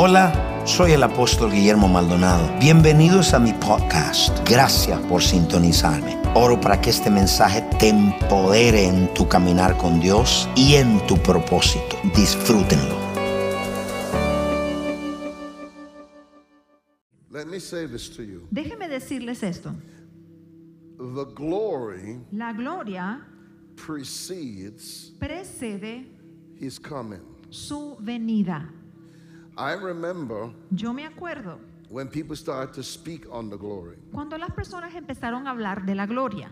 Hola, soy el apóstol Guillermo Maldonado. Bienvenidos a mi podcast. Gracias por sintonizarme. Oro para que este mensaje te empodere en tu caminar con Dios y en tu propósito. Disfrútenlo. Let me say this to you. Déjeme decirles esto. The glory La gloria precedes precede his coming. su venida. I remember Yo me acuerdo when people started to speak on the glory. cuando las personas empezaron a hablar de la gloria.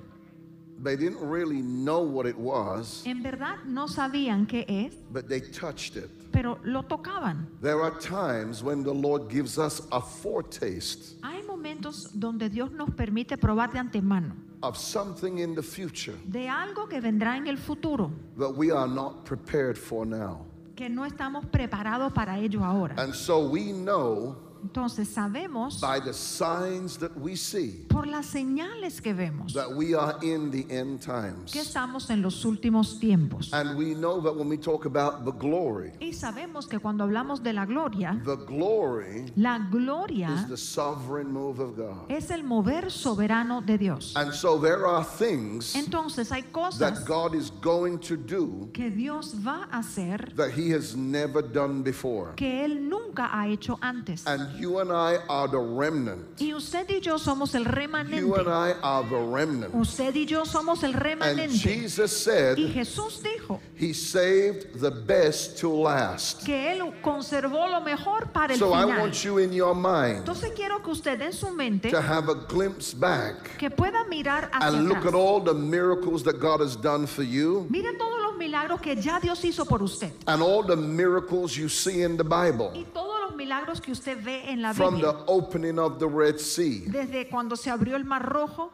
They didn't really know what it was, En verdad no sabían qué es, but they touched it. pero lo tocaban. There are times when the Lord gives us a foretaste Hay momentos donde Dios nos permite probar de antemano of something in the future de algo que vendrá en el futuro, that we are not prepared for now. Que no estamos preparados para ello ahora. And so we know Entonces sabemos by the signs that we see por las señales que vemos that we are in the end times. que estamos en los últimos tiempos. And we know that when we talk about the glory, Y sabemos que cuando hablamos de la gloria, the glory la is gloria the sovereign move of God. es el mover soberano de Dios. And so there are things Entonces hay that cosas God is going to do que Dios va a hacer that He has never done before. que Él nunca ha hecho antes. And you and I are the remnant. Y usted y yo somos el You and. I are the remnant. Usted y yo somos el And remanente. Jesus Y said Jesús dijo He saved the best to last. que Él conservó lo mejor para el So I want you in your mind Entonces quiero que usted en su mente to have a glimpse back que pueda mirar hacia and look at all the miracles that God has done for you Mire todos los milagros que ya Dios hizo por usted. and all the miracles you see in the Bible. Y todos los milagros que usted ve en la from Biblia. the opening of the Red Sea. Desde cuando se abrió el Mar Rojo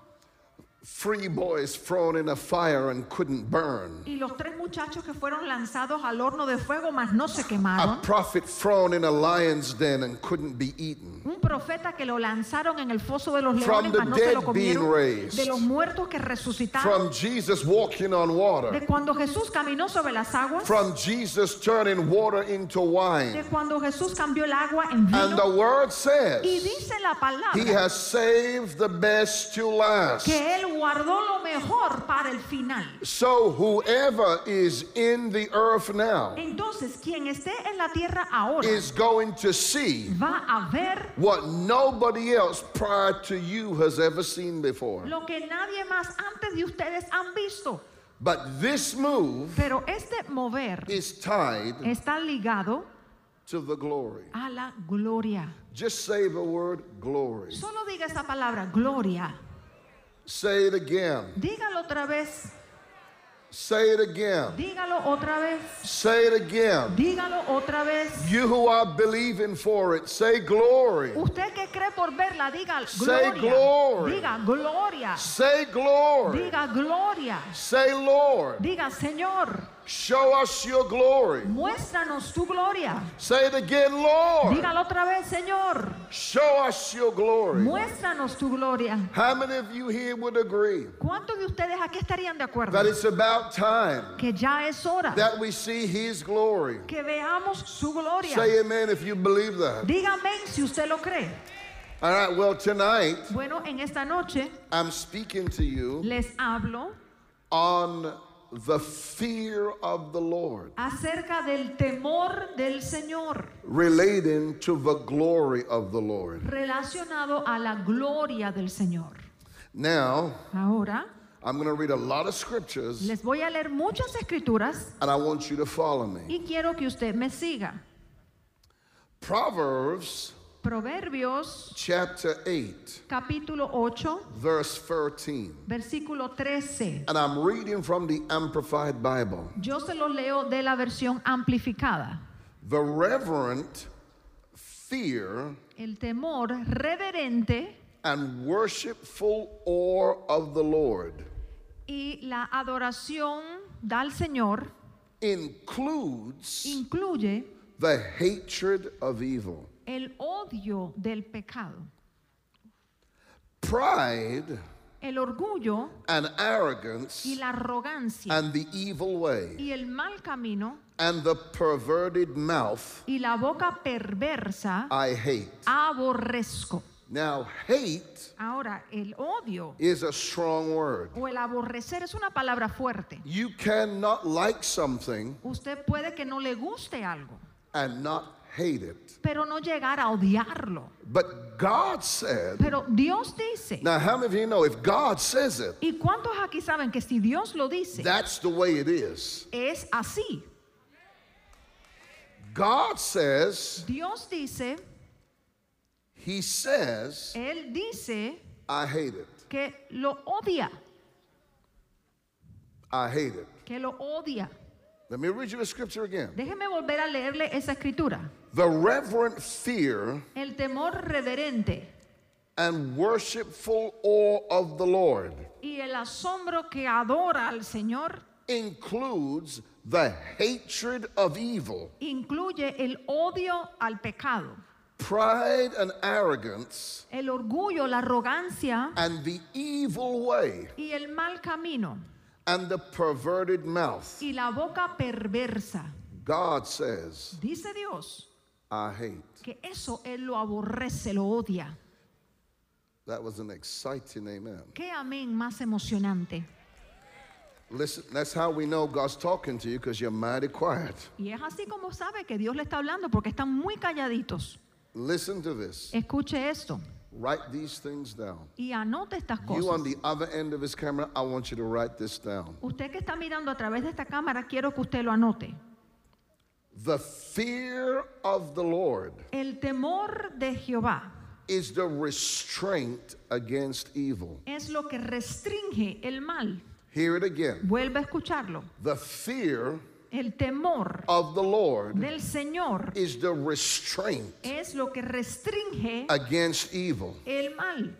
Three boys thrown in a fire and couldn't burn. y los tres muchachos que fueron lanzados al horno de fuego, mas no se A quemaron. prophet thrown in a lion's den and couldn't be eaten. Un profeta que lo lanzaron en el foso de los From leones, mas no se lo dead being comieron. raised. De los muertos que resucitaron. From Jesus walking on water. De cuando Jesús caminó sobre las aguas. From Jesus turning water into De wine. cuando Jesús cambió el agua en And the vino. word Y says, dice la He palabra has saved the best to last. que Él guardó lo mejor para el final. So whoever is in the earth now Entonces, quien esté en la tierra ahora is going to see va a ver what nobody else prior to you has ever seen before. lo que nadie más antes de ustedes han visto. But this move Pero este mover is tied está ligado to the glory. a la gloria. Just say the word glory. Solo diga esa palabra, gloria. Say it again. Dígalo otra vez, Say it again. dígalo otra vez, Say it again. dígalo otra vez. You who are believing for it, say glory. Usted que cree por verla, diga Say gloria. glory. Diga gloria. Say glory. Diga gloria. Say Lord. Diga Señor, Show us your glory. muéstranos tu gloria. Say it again, Lord. Dígalo otra vez, Señor, Show us your glory. muéstranos tu gloria. How many of you here would agree ¿Cuántos de ustedes aquí estarían de acuerdo? that it's about time Que ya es hora that we see his glory? que veamos su gloria. Say amen if you believe that. Dígame si usted lo cree. All right, well, tonight Bueno, en esta noche I'm speaking to you les hablo on the fear of the Lord, acerca del temor del Señor relating to the glory of the Lord. relacionado a la gloria del Señor. Now, Ahora I'm going to read a lot of scriptures les voy a leer muchas escrituras and I want you to follow me. y quiero que usted me siga. Proverbs Proverbios chapter 8, capítulo 8, verse 13. versículo 13. And I'm reading from the Amplified Bible. Yo se lo leo de la versión amplificada. The reverent fear El temor reverente and worshipful awe of the Lord y la adoración al Señor includes incluye the hatred of evil. El odio del pecado. Pride el orgullo and arrogance y la arrogancia and the evil way y el mal camino and the perverted mouth y la boca perversa I hate. aborrezco. Now, hate Ahora, el odio is a strong word. o el aborrecer es una palabra fuerte. You cannot like something Usted puede que no le guste algo, and not hate it. pero no llegar a odiarlo. But God said, Pero Dios dice, now how many of you know if God says it, ¿y cuántos aquí saben que si Dios lo dice, that's the way it is? es así? God says, Dios dice, He says, Él dice I hate it. que lo odia, I hate it. que lo odia. Let me read you the scripture again. Déjeme volver a leerle esa escritura. The reverent fear El temor reverente and worshipful awe of the Lord y el asombro que adora al Señor includes the hatred of evil, incluye el odio al pecado, pride and arrogance, el orgullo, la arrogancia and the evil way, y el mal camino and the perverted mouth. y la boca perversa. God says, Dice Dios I hate. que eso Él lo aborrece, lo odia. That was an exciting amen. Qué amén más emocionante. Listen, that's how we know God's talking to you because you're mighty quiet. Y es así como sabe que Dios le está hablando porque están muy calladitos. Listen to this. Escuche esto Write these things down. y anote estas You on cosas. the other end of his camera, I want you to write this down. Usted que está mirando a través de esta cámara, quiero que usted lo anote. The fear of the Lord El temor de Jehová is the restraint against evil. es lo que restringe el mal. Hear it again. Vuelve a escucharlo. The fear El temor of the Lord del Señor is the restraint es lo que restringe against evil. el mal.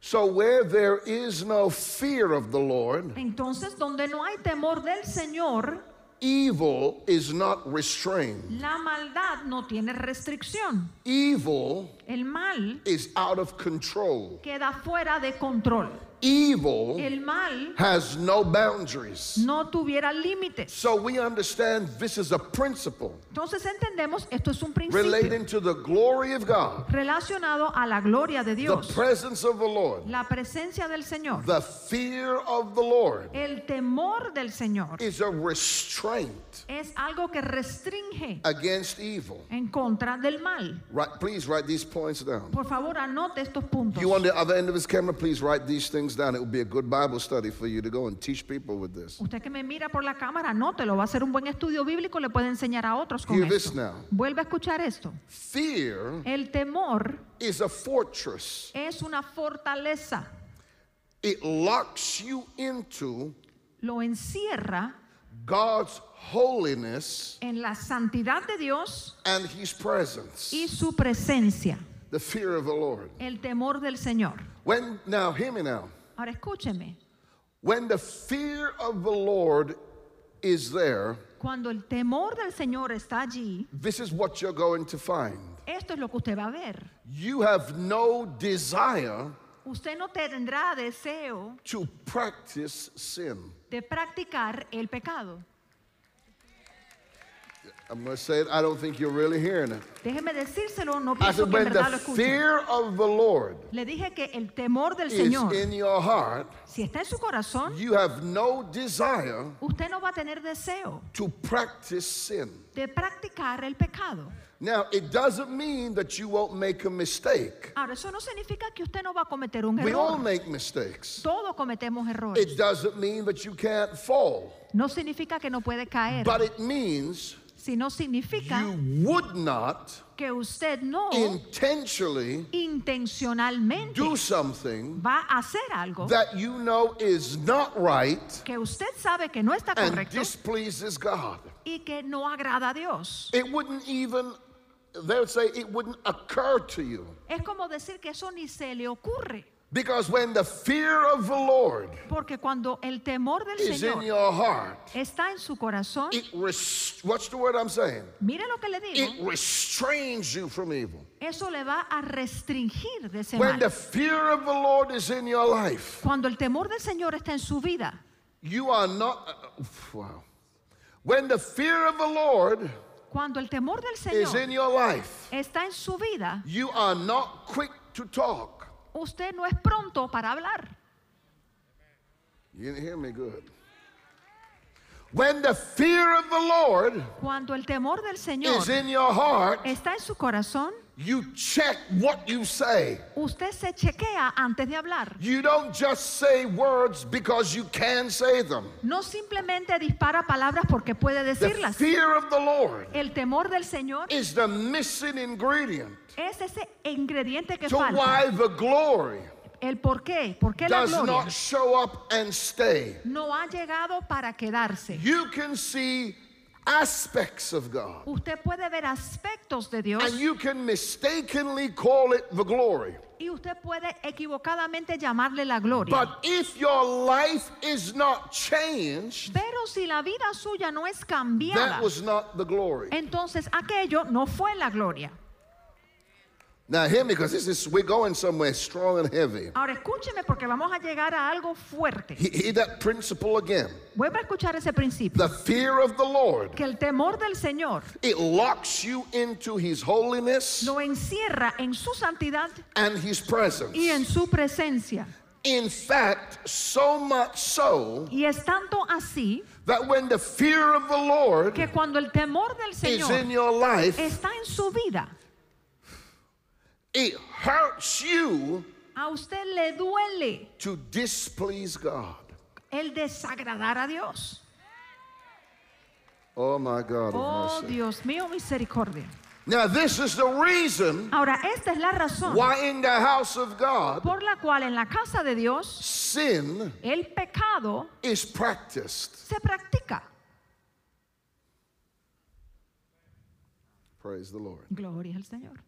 So, where there is no fear of the Lord, Entonces, donde no hay temor del Señor, evil is not restrained. la maldad no tiene restricción. Evil El mal is out of control. queda fuera de control. Evil El mal has no boundaries. no tuviera límites. So we understand this is a principle Entonces entendemos, esto es un principio relating to the glory of God, relacionado a la gloria de Dios. the presence of the Lord, la presencia del Señor, the fear of the Lord el temor del Señor. is a restraint Es algo que restringe against evil. en contra del mal. Right, please write these points down. Por favor, anote estos puntos. You on the other end of this camera, please write these things down. It will be a good Bible study for you to go and teach people with this. Usted que me mira por la cámara, anótelo. Va a ser un buen estudio bíblico, le puede enseñar a otros con Hear this esto. now. Vuelve a escuchar esto. Fear El temor is a fortress. es una fortaleza. It locks you into Lo encierra God's holiness en la santidad de Dios and his presence. y su presencia. The fear of the Lord. El temor del Señor. When now hear me now. Ahora escúcheme. When the fear of the Lord is there, Cuando el temor del Señor está allí, this is what you're going to find. esto es lo que usted va a ver. You have no desire Usted no tendrá deseo to practice sin. de practicar el pecado. I'm going to say it, I don't think you're really hearing it. Déjeme decírselo, no I pienso said, que en when verdad lo the fear of the Lord Le dije que el temor del is Señor, in your heart, si está en su corazón, you have no desire usted no va a tener deseo to practice sin. de practicar el pecado. Now, it doesn't mean that you won't make a mistake. Ahora, eso no significa que usted no va a cometer un We all error. make mistakes. Todos cometemos errores. It doesn't mean that you can't fall, No significa que no puede caer, but it means sino significa you would not que usted no intentionally intencionalmente do something va a hacer algo that you know is not right que usted sabe que no está and correcto displeases God. y que no agrada a Dios. It wouldn't even, they would say, it wouldn't occur to you Es como decir que eso ni se le ocurre. Because when the fear of the Lord Porque cuando el temor del is in your heart, está en su corazón, it what's the word I'm saying? mire lo que le It restrains you from evil. eso le va a restringir de ese When the fear of the Lord is in your life, Cuando el temor del Señor está en su vida, you are not, uh, wow. When the fear of the Lord cuando el temor del is in Señor your life, está en su vida, you are not quick to talk. Usted no es pronto para hablar. You didn't hear me good. When the fear of the Lord Cuando el temor del Señor is in your heart, está en su corazón, you check what you say. usted se chequea antes de hablar. You don't just say words because you can say them. No simplemente dispara palabras porque puede The decirlas. fear of the Lord El temor del Señor is the missing ingredient es ese ingrediente que to falta. why the glory El por qué, por qué la does gloria not show up and stay. no ha llegado para quedarse. You can see aspects of God Usted puede ver aspectos de Dios and you can mistakenly call it the glory. y usted puede equivocadamente llamarle la gloria. But if your life is not changed, Pero si la vida suya no es cambiada, that was not the glory. entonces aquello no fue la gloria. Now hear me because this is we're going somewhere strong and heavy. Ahora escúcheme porque vamos a llegar a algo fuerte. He- Hear that principle again. Vuelva a escuchar ese principio. The fear of the Lord, Que el temor del Señor it locks you into his holiness lo encierra en su santidad and his presence. y en su presencia. In fact, so much so Y es tanto así that when the fear of the Lord que cuando el temor del is in your life, está en su vida, it hurts you a usted le duele to displease God. el desagradar a Dios. Oh my God. Oh. Dios mío, misericordia. Now, this is the reason Ahora, esta es la razón why in the house of God, por la cual en la casa de Dios sin el pecado is practiced. se practica. Praise the Lord. Gloria al Señor.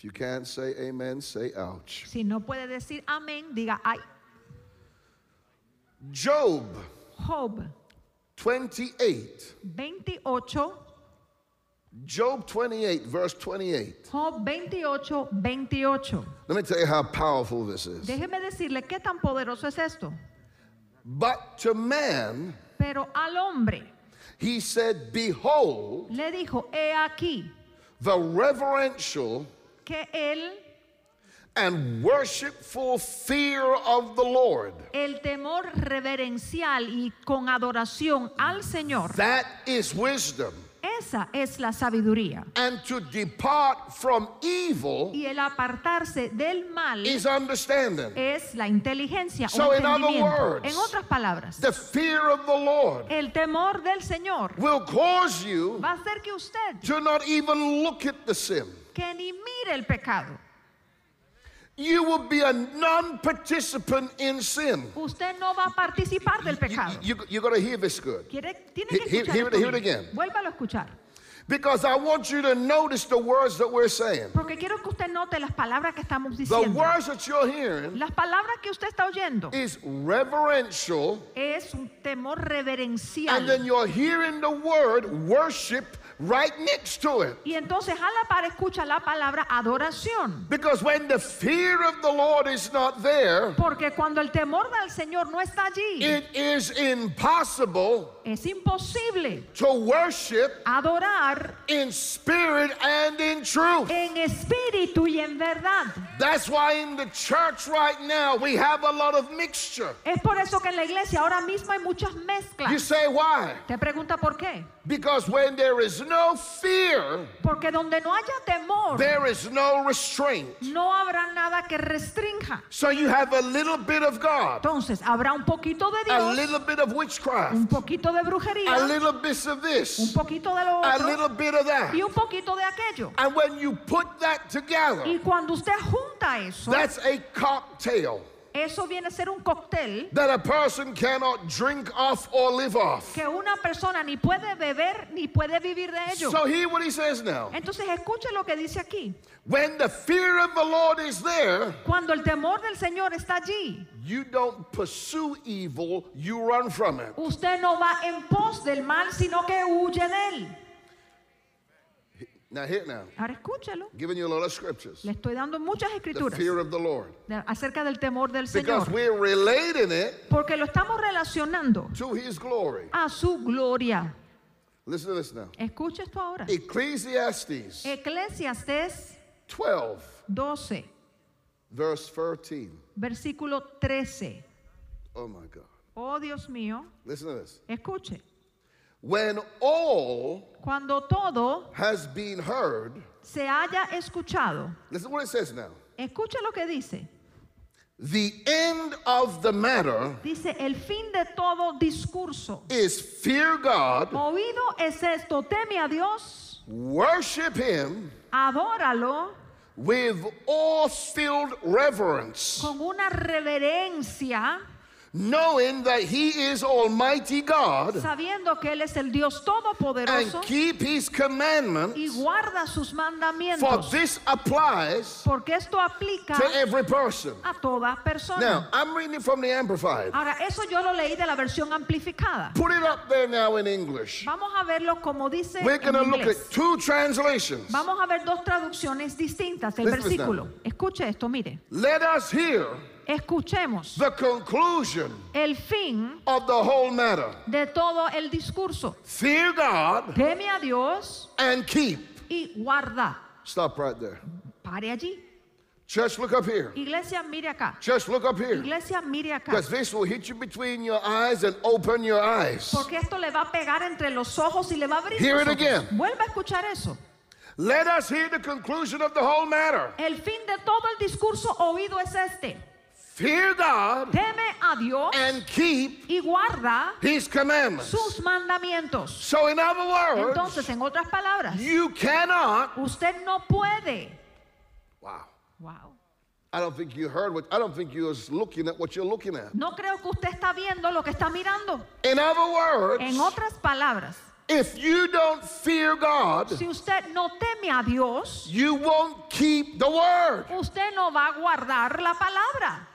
If you can't say amen, say ouch. Si no puede decir amén, diga ay. Job Job 28. 28, Job 28, verse 28. Job 28, 28. Let me tell you how powerful this is. Déjeme decirle qué tan poderoso es esto. But to man, Pero al hombre he said, Behold, le dijo, he aquí the reverential que él, and worshipful fear of the Lord. el temor reverencial y con adoración al Señor, That is wisdom. esa es la sabiduría. And to depart from evil Y el apartarse del mal is understanding. es la inteligencia So in other words, En otras palabras, The fear of the Lord el temor del Señor will cause you va a hacer que usted to not even look at the sin. Que ni mire el pecado. You will be a non participant in sin. Usted no va a participar del pecado. you, you got to hear this good. Quiere, tiene que Hear- escuchar hear it- hear again. Vuélvalo a escuchar. Because I want you to notice the words that we're saying. Porque quiero que usted note las palabras que estamos The diciendo. words that you're hearing Las palabras que usted está oyendo is reverential, es un temor and reverencial. then you're hearing the word worship right next to it. Y entonces a la par escucha la palabra adoración. Because when the fear of the Lord is not there, Porque cuando el temor del Señor no está allí, it is impossible es imposible to worship adorar in spirit and in truth. en espíritu y en verdad. That's why in the church right now we have a lot of mixture. Es por eso que en la iglesia ahora mismo hay muchas You mezclas. say why? Te pregunta por qué. Because when there is no fear, Porque donde no haya temor, there is no restraint. no habrá nada que restrinja. So you have a little bit of God, Entonces habrá un poquito de a Dios, little bit of witchcraft, un poquito de a brujería, little bit of un this, poquito de lo a little bit of that. y un poquito de aquello. And when you put that together, Y cuando usted junta eso, that's a cocktail. Eso viene a ser un cóctel that a person cannot drink off or live off. que una persona ni puede beber ni puede vivir de ello. So hear what he says now. Entonces escuche lo que dice aquí. When the fear of the Lord is there, Cuando el temor del Señor está allí, you don't pursue evil, you run from it. usted no va en pos del mal, sino que huye de él. Now, here now, Ahora escúchelo. giving you a lot of scriptures. Le estoy dando muchas The escrituras fear of the Lord. de- acerca del temor del Because Señor. we're relating it Porque lo estamos relacionando to his glory. a su gloria. Listen to this now. Escuche esto ahora. Ecclesiastes Eclesiastes 12, 12, verse 13. versículo 13. Oh my God. Oh Dios mío, Listen to this. escuche. When all Cuando todo has been heard, se haya escuchado, listen what it says now. escuche lo que dice. The end of the matter Dice, el fin de todo discurso. is fear God, Oído es esto, teme a Dios, worship Him adóralo with awe-filled reverence, con una reverencia, knowing that He is Almighty God, sabiendo que Él es el Dios and Todopoderoso keep His commandments. y guarda sus For mandamientos. this applies Porque esto aplica to every person. a toda Now, persona. I'm reading from the Amplified. Ahora, eso yo lo leí de la versión amplificada. Put it up there now in English. Vamos a verlo como dice We're going to look at two translations. Vamos a ver dos traducciones distintas del Listen versículo. Escuche esto, mire. Let us hear Escuchemos the conclusion el fin of the whole matter. de todo el discurso. Fear God Teme a Dios and keep. y guarda. Stop right there. Pare allí. Church, look up here. Iglesia, mire acá. Church, look up here. Iglesia, mire acá. Because this will hit you between your eyes and open your eyes. Porque esto le va a pegar entre los ojos y le va a abrir Hear los it ojos. again. Vuelva a escuchar eso. Let us hear the conclusion of the whole matter. El fin de todo el discurso oído es este. Fear God Teme a Dios and keep y guarda His commandments. sus mandamientos. So, in other words, Entonces, en otras palabras, you cannot. usted no puede. Wow. Wow. I don't think you heard what, I don't think you was looking at what you're looking at. No creo que usted está viendo lo que está mirando. In other words, En otras palabras, if you don't fear God, si usted no teme a Dios, you won't keep the word. usted no va a guardar la palabra.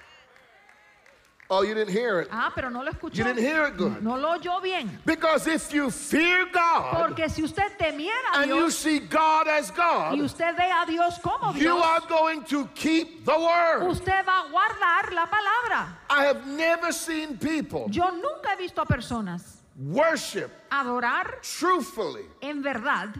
Oh, you didn't hear it. Ah, pero no lo escuchó. You didn't hear it good. No lo oyó bien. Because if you fear God Porque si usted temiera a Dios, and you see God as God, y usted ve a Dios como Dios, you are going to keep the word. usted va a guardar la palabra. I have never seen people Yo nunca he visto a personas worship adorar truthfully en verdad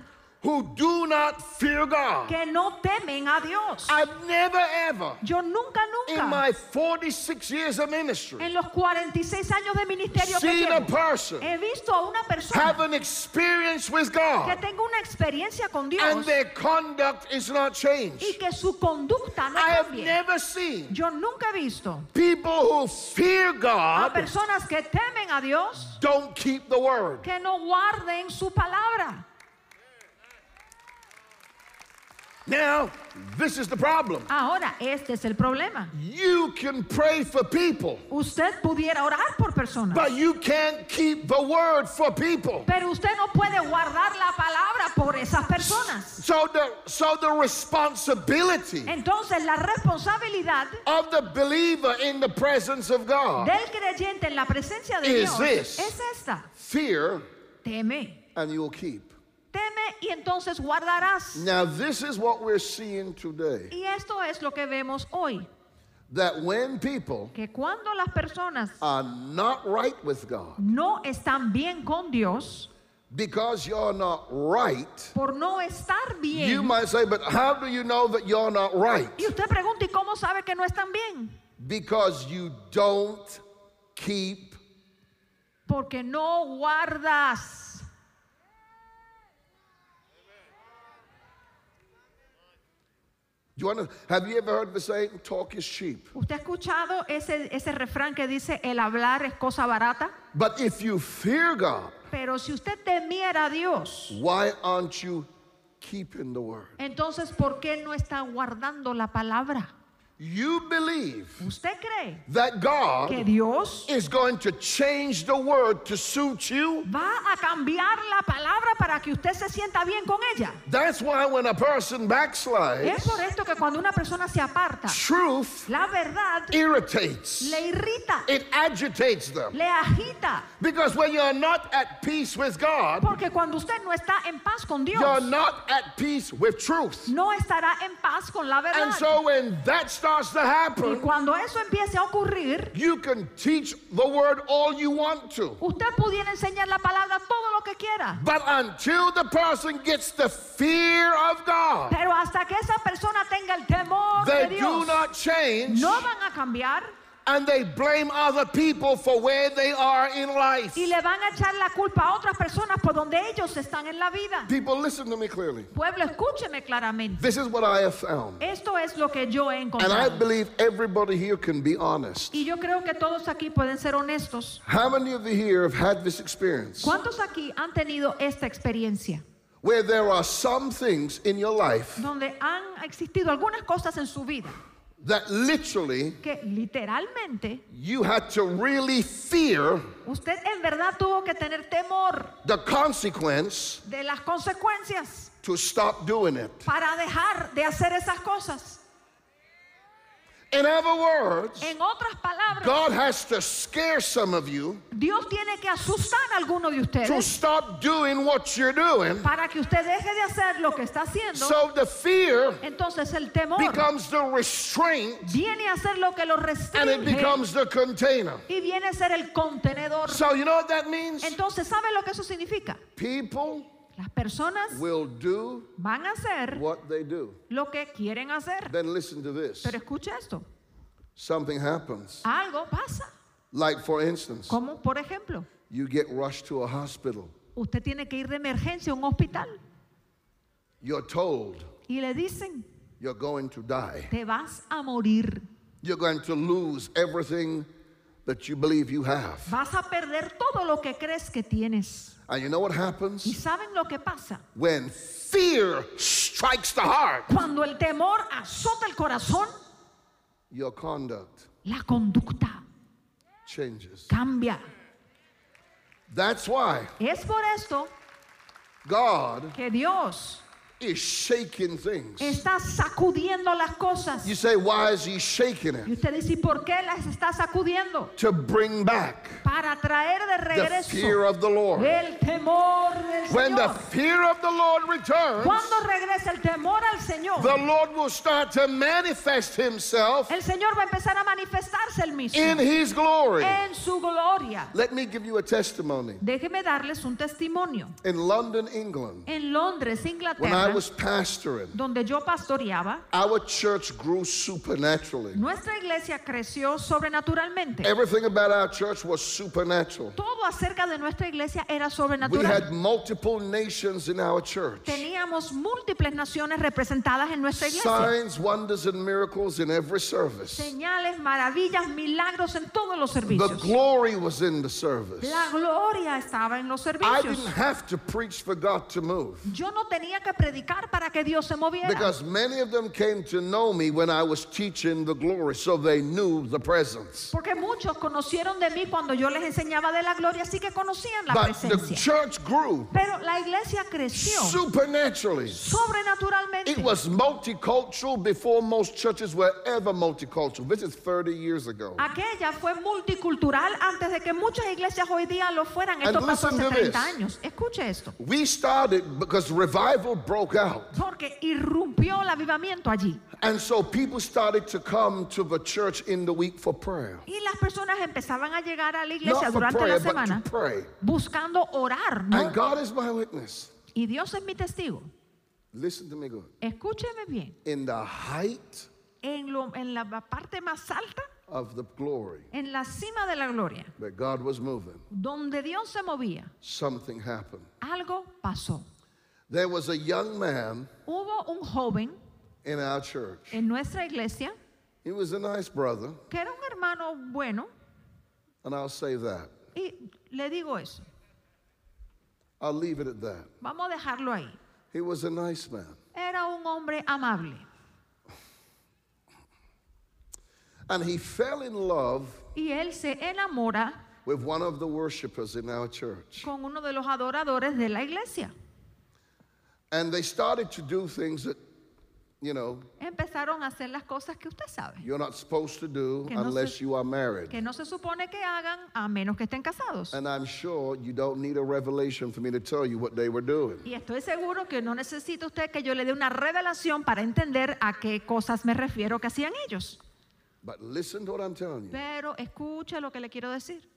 who do not fear God. que no temen a Dios. I've never ever, Yo nunca, in nunca, my 46 years of ministry, en los 46 años de ministerio que seen a llevo, person he visto a una persona have an experience with que God tenga una experiencia con and Dios their conduct is not changed. y que su conducta no I have cambie. never seen Yo nunca he visto people who fear a God personas que temen a Dios don't keep the word. que no guarden su palabra. Now, this is the problem. Ahora, este es el problema. You can pray for people, Usted pudiera orar por personas, but you can't keep the word for people. pero usted no puede guardar la palabra por esas personas. So the so the responsibility Entonces, la responsabilidad of the believer in the presence of God, del creyente en la presencia de Is Dios this. es esta. fear, Teme, and you'll keep. Teme y entonces guardarás. Now, this is what we're seeing today. Y esto es lo que vemos hoy, That when people que cuando las personas are not right with God, no están bien con Dios, because you're not right, por no estar you bien, might say, but how do you know that you're not right? y usted pregunta, ¿y cómo sabe que no están bien? Because you don't keep Porque no guardas. You wanna, have you ever heard the saying, talk is cheap? ¿Usted ha escuchado ese, ese refrán que dice, el hablar es cosa barata? But if you fear God, Pero si usted temiera a Dios, why aren't you keeping the word? entonces ¿por qué no está guardando la palabra? You believe ¿Usted cree that God que Dios is going to change the word to suit you, va a cambiar la palabra para que usted se sienta bien con ella? that's why when a person Es backslides, por esto que cuando una persona se aparta, truth la verdad irritates, le irrita, it agitates them. le agita. Because when you're not at peace with God, Porque cuando usted no está en paz con Dios, you're not at peace with truth. no estará en paz con la verdad. And so when that starts to Y cuando eso empiece a ocurrir, you can teach the word all you want to. usted pudiera enseñar la palabra todo lo que quiera. But until the person gets the fear of God, Pero hasta que esa persona tenga el temor de they do Dios, not change no van a cambiar and they blame other people for where they are in life. y le van a echar la culpa a otras personas por donde ellos están en la vida. People, listen to me clearly. Pueblo, escúcheme claramente. This is what I have found. Esto es lo que yo he And I encontrado. believe everybody here can be honest. Y yo creo que todos aquí pueden ser honestos. How many of you here have had this experience ¿Cuántos aquí han tenido esta experiencia? where there are some things in your life Donde han existido algunas cosas en su vida that literally que literalmente you had to really fear usted en verdad tuvo que tener temor the consequence de las consecuencias to stop doing it? para dejar de hacer esas cosas. In other words, En otras palabras, God has to scare some of you Dios tiene que asustar a alguno de to ustedes stop doing what you're doing. para que usted deje de hacer lo que está haciendo. So the fear Entonces el temor becomes the restraint viene a ser lo que lo and it restringe becomes the container. y viene a ser el contenedor. So you know what that means? Entonces, ¿sabe lo que eso significa? People Las personas will do van a hacer what they do. lo que quieren hacer. Then listen to this. Pero escuche esto, Something happens. algo pasa. Like, for instance, Como por ejemplo, you get rushed to a hospital. usted tiene que ir de emergencia a un hospital You're told y le dicen, you're going to die. te vas a morir, You're going to lose everything that you believe you have. vas a perder todo lo que crees que tienes. And you know what ¿Y happens? saben lo que pasa? When fear strikes the heart, Cuando el temor azota el corazón, your conduct la conducta changes. cambia. That's why Es por esto God que Dios is shaking things. está sacudiendo las cosas. You say, why is he shaking Y it? usted dice, ¿y por qué las está sacudiendo? To bring back Para traer de the regreso fear of the Lord. el temor del When the Señor. fear of the Lord returns, Cuando regrese el temor al Señor, the Lord will start to manifest himself el Señor va a empezar a manifestarse el mismo in his glory. en su gloria. Let me give you a testimony. Déjeme darles un testimonio. In London, England, En Londres, when I was pastoring, donde yo pastoreaba, our church grew supernaturally. nuestra iglesia creció sobrenaturalmente. Everything about our church was supernatural. Todo acerca de nuestra iglesia era We sobrenatural. had multiple nations in our church. Teníamos múltiples naciones representadas en nuestra iglesia. Signs, wonders, and miracles in every service. Señales, maravillas, milagros en todos los The servicios. glory was in the service. La gloria estaba en los I servicios. didn't have to preach for God to move Yo no tenía que predicar para que Dios se moviera. because many of them came to know me when I was teaching the glory, so they knew the presence. Porque muchos conocieron de mí cuando yo les enseñaba de la gloria, así que conocían la But the presencia. church grew Pero la iglesia creció supernaturally. sobrenaturalmente. It was multicultural before most churches were ever multicultural. This is 30 years ago. Aquella fue multicultural antes de que muchas iglesias hoy día lo fueran. Esto And pasó hace listen to 30 this. años. Escuche esto. We started because revival broke out. Porque irrumpió el avivamiento allí. And so people started to come to the church in the week for prayer. Y las personas empezaban a llegar a la Not iglesia for durante la prayer, but semana to pray. buscando orar. ¿no? And God is my witness. Y Dios es mi testigo. Listen to me good. Escúcheme bien. In the height En, lo- en la parte más alta, of the glory en la cima de la gloria, that God was moving, donde Dios se movía, something happened. algo pasó. There was a young man Hubo un joven in our church. en nuestra iglesia He was a nice brother, que era un hermano bueno and I'll say that. y le digo eso. I'll leave it at that. Vamos a dejarlo ahí. He was a nice man. Era un hombre amable. And he fell in love y él se enamora with one of the worshipers in our church. con uno de los adoradores de la iglesia. And they started to do things that, you know, Empezaron a hacer las cosas que usted sabe, you're not supposed to do Que no unless se- you are married. que no se supone que hagan a menos que estén casados. And I'm sure you don't need a revelation for me to tell you what they were doing. Y estoy seguro que no necesita usted que yo le dé una revelación para entender a qué cosas me refiero que hacían ellos. But listen to what I'm telling you. Pero escuche lo que le quiero decir.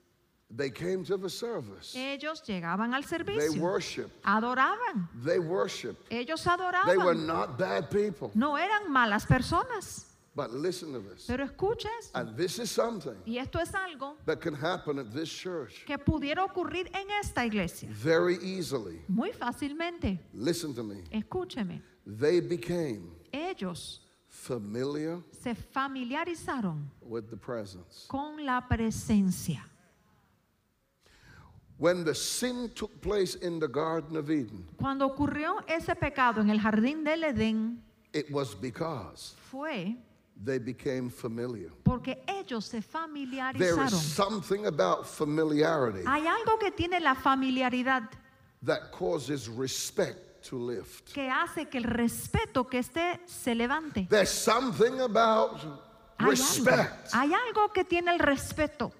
They came to the service. Ellos llegaban al They servicio, worshiped. adoraban, They worshiped. ellos They were adoraban. not bad people. No eran malas personas. But listen to this. Pero escuche esto. And this is something Y esto es algo that can happen at this church que pudiera ocurrir en esta iglesia very easily. muy fácilmente. Listen to me. Escúcheme. They became Ellos familiar se familiarizaron with the presence. con la presencia. When the sin took place in the Garden of Eden, Cuando ocurrió ese pecado en el jardín del Edén, it was because fue they became familiar. porque ellos se There is familiarizaron. something about familiarity Hay algo que tiene la familiaridad that causes respect to lift. que hace que el respeto que esté se levante. There's something about Hay algo, respect hay algo que tiene el respeto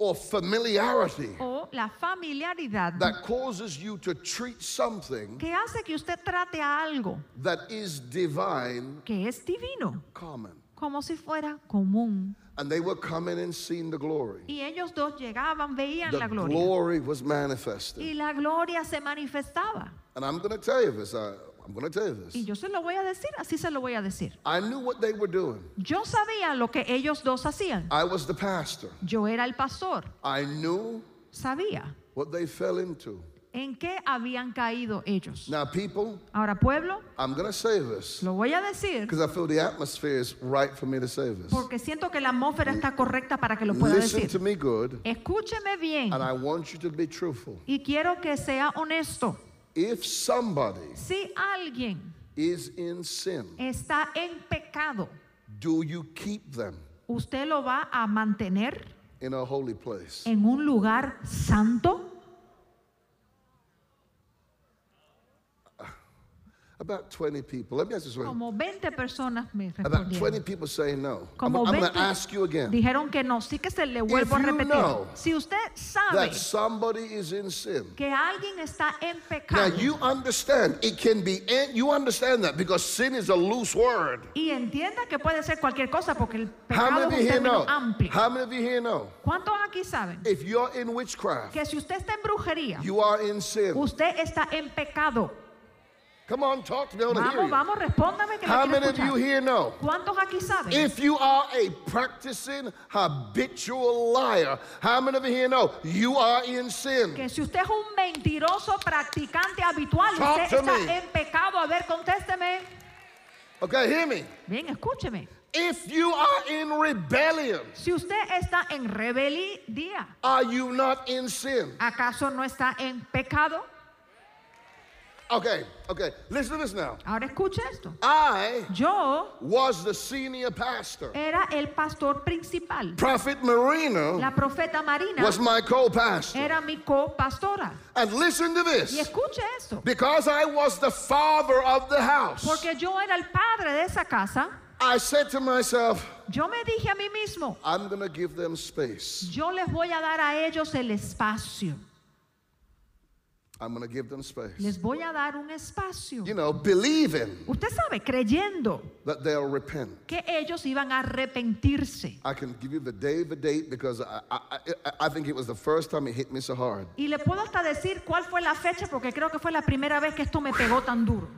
or familiarity o la familiaridad that causes you to treat something que hace que usted trate a algo that is divine que es divino, common. como si fuera común. And they were coming and seeing the glory. Y ellos dos llegaban, veían The la gloria. glory was manifested. Y la gloria se manifestaba. And I'm going to tell you this. I, uh, I'm going to tell you Y this. yo se lo voy a decir, así se lo voy a decir. I knew what they were doing. Yo sabía lo que ellos dos hacían. I was the pastor. Yo era el pastor. I knew Sabía what they fell into. en qué habían caído ellos. Now, people, Ahora, pueblo, I'm going to say this lo voy a decir because I feel the atmosphere is right for me to say this. porque siento que la atmósfera está correcta para que lo pueda Listen to decir. me good, Escúcheme bien and I want you to be truthful. y quiero que sea honesto. If somebody Si alguien is in sin, está en pecado, do you keep them ¿usted lo va a mantener in a holy place? en un lugar santo? About 20 people. Let me ask you something. Como 20 personas me About 20 respondieron. people say no. I'm, Como I'm 20 going to ask you again. dijeron que no, sí que se le vuelvo a If you repetir. know Si usted sabe That somebody is in sin. que alguien está en Now pecado you understand it can be. You understand that because sin is a loose word. y entienda que puede ser cualquier cosa porque el How pecado many es of un you here término know? amplio. How many of you here know? ¿Cuántos aquí saben If you're in witchcraft, que si usted está en brujería, you are in sin. usted está en pecado? Come on, talk to me. I want to hear Vamos, you. vamos, respóndame que How quiero many of you escuchar. here know? ¿Cuántos aquí saben? If you are a practicing habitual liar, how many of you here know you are in sin? Que si usted es un mentiroso practicante habitual, Talk usted to está me. en pecado. A ver, contésteme. Okay, hear me. Bien, escúcheme. If you are in rebellion, Si usted está en rebeldía, are you not in sin? ¿acaso no está en pecado? Okay, okay. Listen to this now. Ahora escuche esto. I Yo was the senior pastor. era el pastor principal. Prophet Marina La profeta Marina was my co-pastor. era mi co-pastora. And listen to this. Y this. escuche esto. Because I was the father of the house, Porque yo era el padre de esa casa, I said to myself, yo me dije a mí mismo, I'm going to give them space. yo les voy a dar a ellos el espacio. I'm going to give them space. Les voy a dar un espacio. You know, believing Usted sabe, creyendo that they'll repent. que ellos iban a arrepentirse. I can give you the day, the date, because I, I, I, I think it was the first time it hit me so hard. Y le puedo hasta decir cuál fue la fecha porque creo que fue la primera vez que esto me pegó tan duro.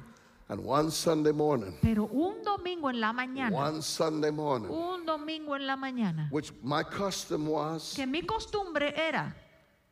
And one Sunday morning, Pero un domingo en la mañana, one Sunday morning, un domingo en la mañana, which my custom was, que mi costumbre era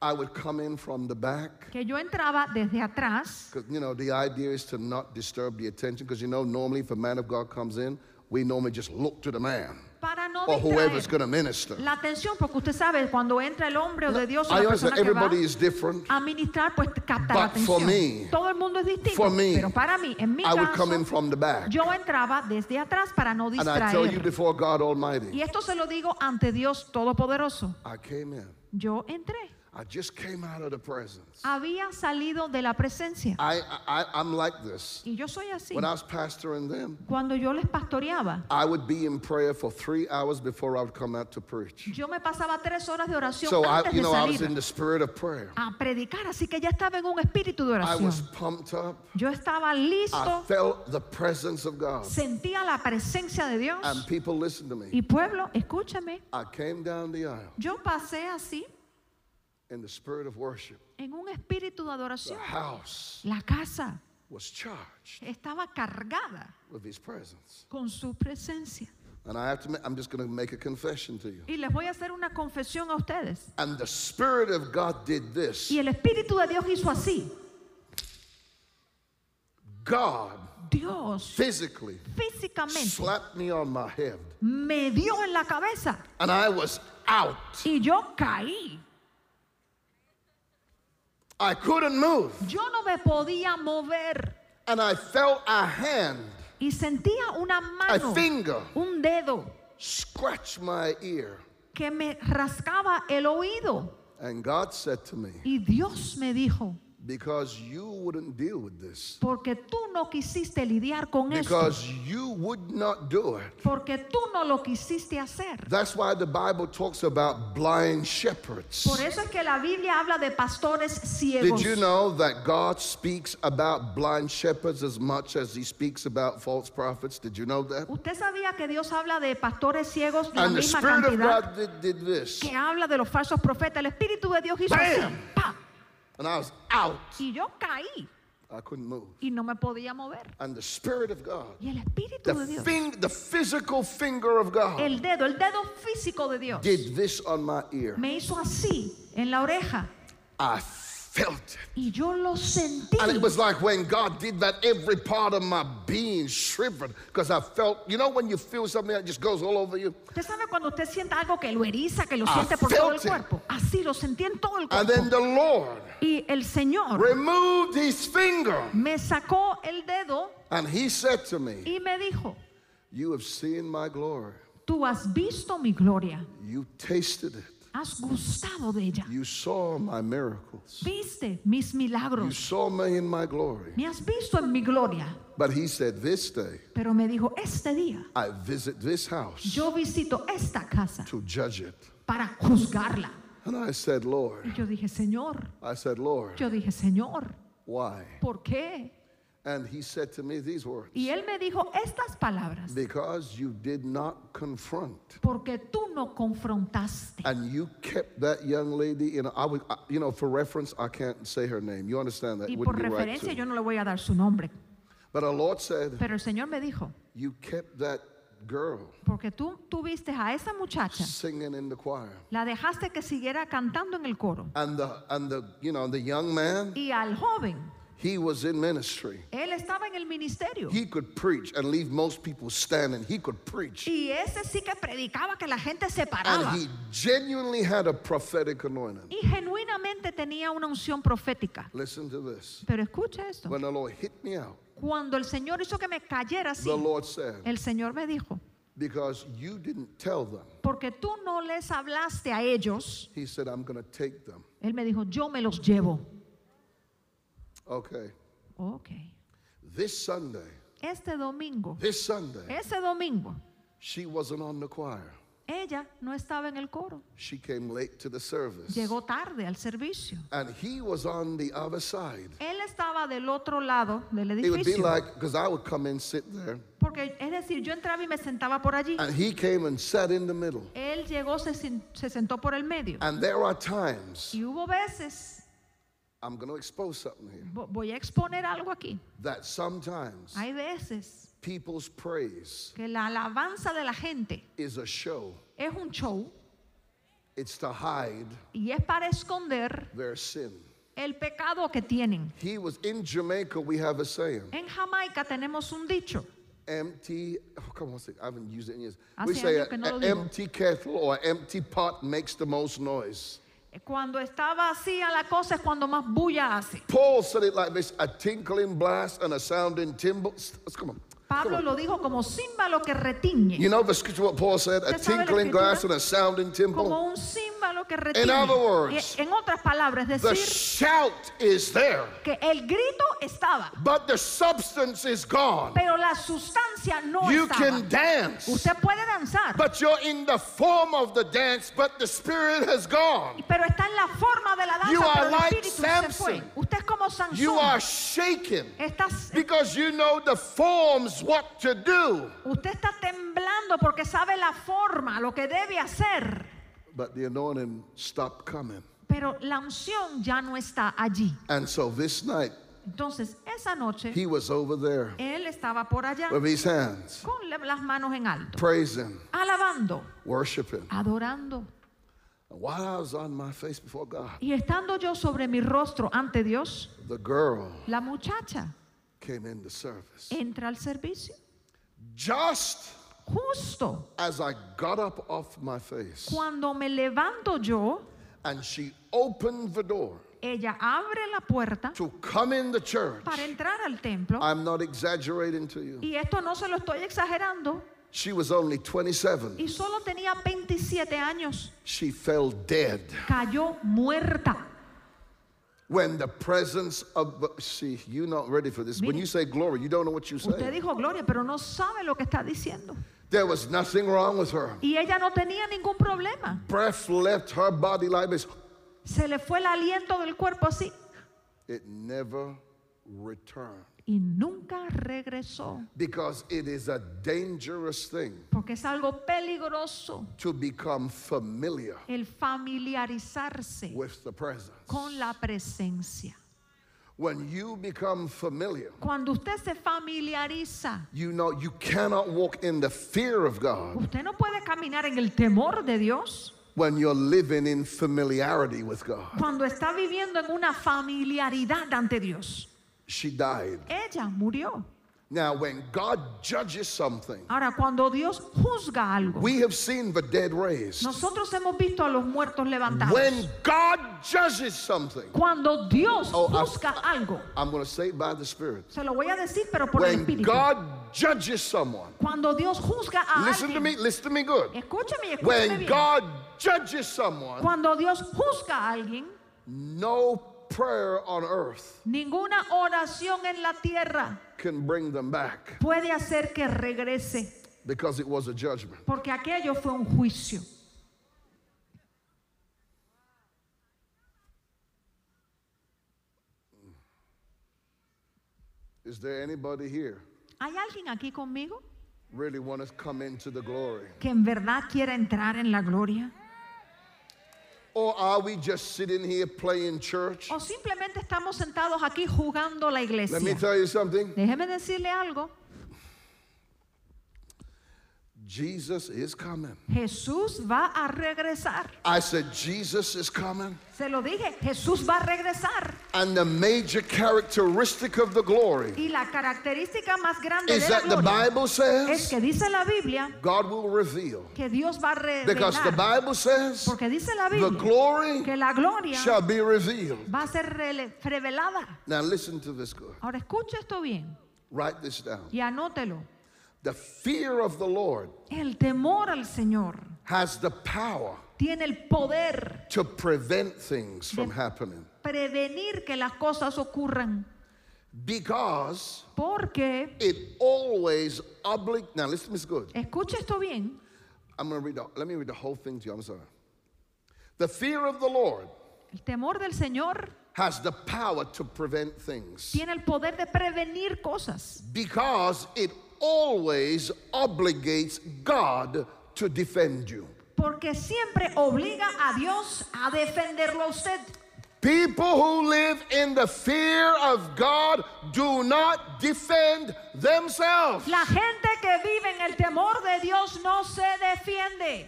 I would come in from the back. que yo entraba desde atrás, Because, you know, the idea is to not disturb the attention. Because, you know, normally if a man of God comes in, we normally just look to the man. para no or whoever's going to minister. la atención, porque usted sabe, cuando entra el hombre o de Dios o I la understand persona que va everybody is different. a ministrar, pues capta la atención. me- Todo el mundo es distinto, me, pero para mí, en mi I would come in caso, from the back. yo entraba desde atrás para no And I tell you distraer. before God Y Almighty, esto se lo digo ante Dios Todopoderoso. I came in. Yo entré. I just came out of the presence. Había salido de la presencia. I, I, I'm like this. Y yo soy así. When I was pastoring them, Cuando yo les pastoreaba, I would be in prayer for three hours before I would come out to preach. yo me pasaba tres horas de oración So I, antes you de know, I was in salir the spirit of prayer. a predicar. Así que ya estaba en un espíritu de I was oración. pumped up. Yo estaba I listo, felt the presence of God. sentía la presencia de Dios. And people listen to me. Y pueblo, escúchame, I came down the aisle yo pasé así in the spirit of worship. en un espíritu de The adoración. house La casa was charged estaba cargada with His presence. con su presencia. And I have to, ma- I'm just going to make a confession to you. Y les voy a hacer una confesión a ustedes. And the Spirit of God did this. Y el Espíritu de Dios hizo así. God Dios physically físicamente slapped me on my head. me dio en la cabeza And I was out. y yo caí. I couldn't move. Yo no me podía mover And I felt a hand, y sentía una a mano, finger, un dedo scratch my ear. que me rascaba el oído. And God said to me, Y Dios me dijo, Because you wouldn't deal with this, porque tú no quisiste lidiar con esto, because you would not do it. porque tú no lo quisiste hacer. That's why the Bible talks about blind shepherds. Por eso es que la Biblia habla de pastores ciegos. Did you know that God speaks about blind shepherds as much as he speaks about false prophets? Did you know that? ¿Usted sabía que Dios habla de pastores ciegos la And the misma Spirit of cantidad God did, did this. que habla de los falsos profetas? El Espíritu de Dios hizo así, Bam! And I was out. y yo caí I couldn't move. y no me podía mover. And the Spirit of God, Y el Espíritu the, de Dios, the physical finger of God, el dedo, el dedo físico de Dios, did this on my ear. me hizo así en la oreja I felt it. y yo lo sentí. And it was like when God did that, every part of my being shivered because I felt, you know, when you feel something that just goes all over you? Usted sabe cuando usted siente algo que lo eriza, que lo siente por todo el cuerpo. Así lo sentí en todo el And then the Lord Y el Señor removed his finger me sacó el dedo and he said to me, y me dijo, You have seen my glory. tú has visto mi gloria, You tasted it. Has gustado de ella, You saw my miracles. viste mis You milagros, saw me in my glory. me has visto en mi gloria. But he said, This day Pero me dijo, este día I visit this house yo visito esta casa to judge it. para juzgarla. And I said, Lord, Y yo dije, Señor, I said, Lord, yo dije, Señor, why? ¿por qué? And he said to me these words Y él me dijo estas palabras, Because you did not confront porque tú no confrontaste. and you kept that young lady in. I would, I- you know, for reference, I can't say her name. You understand that? Y por right referencia to. yo no le voy a dar su nombre. But our Lord said, Pero el Señor me dijo, You kept that girl porque tú tuviste a esa muchacha, singing in the choir. la dejaste que siguiera cantando en el coro. And the, and the, you know, the young man, Y al joven, he was in ministry. él estaba en el ministerio. He could preach and leave most people standing. He could preach. Y ese sí que predicaba que la gente se paraba. And he genuinely had a prophetic anointing. Y genuinamente tenía una unción profética. Listen to this. Pero escucha esto. When the Lord hit me out, Cuando el Señor hizo que me cayera así, the Lord said, el Señor me dijo, Because you didn't tell them, porque tú no les hablaste a ellos, He said, I'm going to take them. Él me dijo, yo me los llevo. Okay. Ok. This Sunday, Este domingo, this Sunday, ese domingo, she wasn't on the choir. ella no estaba en el coro. She came late to the service. Llegó tarde al servicio. And he was on the other side. Él estaba del otro lado del It would be edificio. like, because I would come in, sit there, Porque es decir, yo entraba y me sentaba por allí. and he came and sat in the middle. Él llegó, se, se sentó por el medio. And there are times, Y hubo veces, I'm going to expose something here, voy a exponer algo aquí. that sometimes Hay veces people's praise que la alabanza de la gente is a show. es un show It's to hide y es para esconder their sin. el pecado que tienen. He was in Jamaica, we have a saying. En Jamaica tenemos un dicho. empty, oh, come on, say, I haven't used it in years. Hace we say años no an empty kettle or empty pot makes the most noise. Cuando está vacía la cosa es cuando más bulla hace. Paul said it like this a tinkling blast and a sounding timbre. Come on. Pablo lo dijo como címbalo que retiñe, You know the scripture what Paul said? A ¿Usted sabe la tinkling glass and a sounding timbre. como un címbalo que retiñe. other words, Y- en otras palabras, The shout is there, que el grito estaba, but the substance is gone. pero la sustancia no You estaba. can dance, Usted puede danzar, but you're in the form of the dance, but the spirit has gone. pero está en la forma de la danza, You pero are el like espíritu se fue. Samson. Usted es como Sansón. You are Estás- because you know the forms what to do. usted está temblando porque sabe la forma, lo que debe hacer, But the anointing stopped coming. pero la unción ya no está allí. And so this night, Entonces, esa noche, he was over there él estaba por allá with his hands, con las manos en alto, praising, alabando, worshiping. adorando. And while I was on my face before God, Y estando yo sobre mi rostro ante Dios, the girl la muchacha came into service. entra al servicio. Just Justo as I got up off my face cuando me levanto yo, and she opened the door ella abre la puerta to come in the church, para entrar al templo. I'm not exaggerating to you. Y esto no se lo estoy exagerando. She was only 27. Y solo tenía 27 años. She fell dead Cayó muerta. when the presence of see you're not ready for this when Mire. you say glory you don't know what you Usted say dijo gloria, pero no sabe lo que está diciendo. there was nothing wrong with her Y ella no tenía ningún problema. breath left her body like this Se le fue el aliento del cuerpo así. It never returned. Y nunca regresó. because it is a dangerous thing Porque es algo peligroso to become familiar el familiarizarse with the presence. con la presencia. when you become familiar Cuando usted se familiariza, you know you cannot walk in the fear of God. usted no puede caminar en el temor de Dios when you're living in familiarity with God cuando está viviendo en una familiaridad ante Dios. she died Ella murió. Now when God judges something Ahora, cuando Dios juzga algo, We have seen the dead raised. nosotros hemos visto a los muertos levantados. When God judges something, Cuando Dios Oh, I- juzga algo, I'm going to say it by the Spirit. se lo voy a decir, pero por el When Espíritu. God judges someone, Cuando Dios juzga a listen to alguien, me, listen to me good. escúcheme y escúcheme When bien. God judges someone, Cuando Dios juzga a alguien, no prayer on earth ninguna oración en la tierra can bring them back puede hacer que regrese, because it was a judgment. porque aquello fue un juicio. Is there anybody here ¿Hay alguien aquí conmigo really want to come into the glory? que en verdad quiera entrar en la gloria? Or are we just sitting here playing church? ¿O simplemente estamos sentados aquí jugando la iglesia? Let me tell you something. Déjeme decirle algo. Jesus is coming. Jesús va a regresar. I said, Jesus is coming. Se lo dije, Jesús va a regresar. And the major characteristic of the glory Y la característica más grande is de la that the gloria Bible es says que dice la Biblia God will reveal. que Dios va a Because the revelar. Bible says Porque dice la the Biblia glory que la gloria shall be revealed. va a ser revelada. Now listen to this good. Ahora escuche esto bien Write this down. y anótelo. The fear of the Lord El temor al Señor has the power tiene el poder to prevent things from happening. prevenir que las cosas ocurran. Because Porque, it always oblig. Now listen to this good. escuche esto bien, I'm going to read. The, let me read the whole thing to you. I'm sorry. The fear of the Lord el temor del Señor has the power to prevent things tiene el poder de prevenir cosas. because it always obligates God to defend you. Porque siempre obliga a Dios a defenderlo a usted. People who live in the fear of God do not defend themselves. La gente que vive en el temor de Dios no se defiende.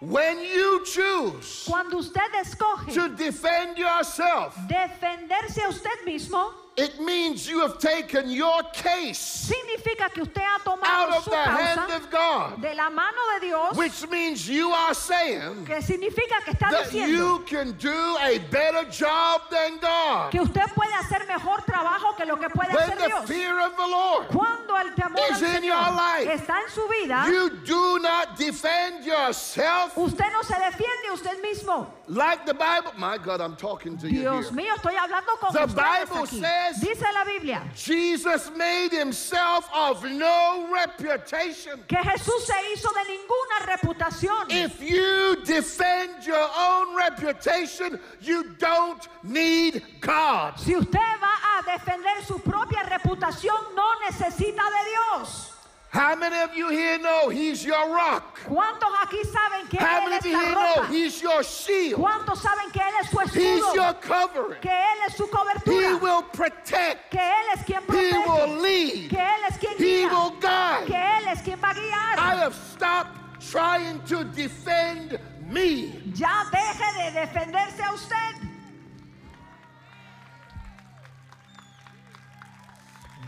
When you choose Cuando usted escoge to defend yourself, defenderse a usted mismo, it means you have taken your case significa que usted ha out tomado of su the hand causa of God, de la mano de Dios, which means you are saying que significa que está that diciendo you can do a better job than God. que usted puede hacer mejor trabajo que lo que puede When hacer the Dios. fear of the Lord, Cuando el temor is al in your Señor life, está en su vida, you do not defend yourself usted no se defiende usted mismo. like the Bible. My God, I'm talking to you Dios here. mío, estoy hablando con The ustedes Bible aquí. Says- Dice la Biblia Jesus made himself of no reputation. que Jesús se hizo de ninguna reputación. If you defend your own reputation, you don't need God. Si usted va a defender su propia reputación, no necesita de Dios. How many of you here know he's your rock? ¿Cuántos aquí saben que How many of you here know he's your shield? ¿Cuántos saben que Él es su escudo? He's your covering. Que Él es su cobertura. He will protect. Que Él es quien protege. He will lead. Que Él es quien He will guía. Que. Él es quien va a I guiar. I have stopped trying to defend me. Ya deje de defenderse a usted.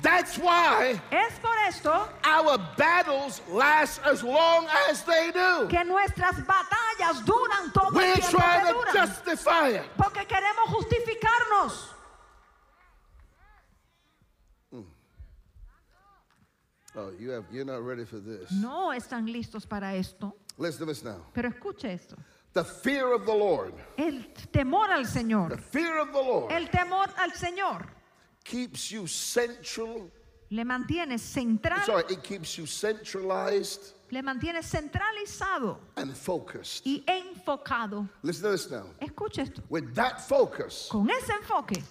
That's why Es por esto our battles last as long as they do. que nuestras batallas duran todo el We're tiempo que trying to duran. justify it. Porque queremos justificarnos. Oh, you have you're not ready for this. No están listos para esto. Listen to this now. Pero escuche esto. The fear of the Lord. El temor al The Señor. fear of the Lord El temor al Señor keeps you central. le mantiene central, Sorry, it keeps you centralized le mantiene centralizado and focused. y enfocado. Listen to this now. Escuche esto. With that focus, Con ese enfoque,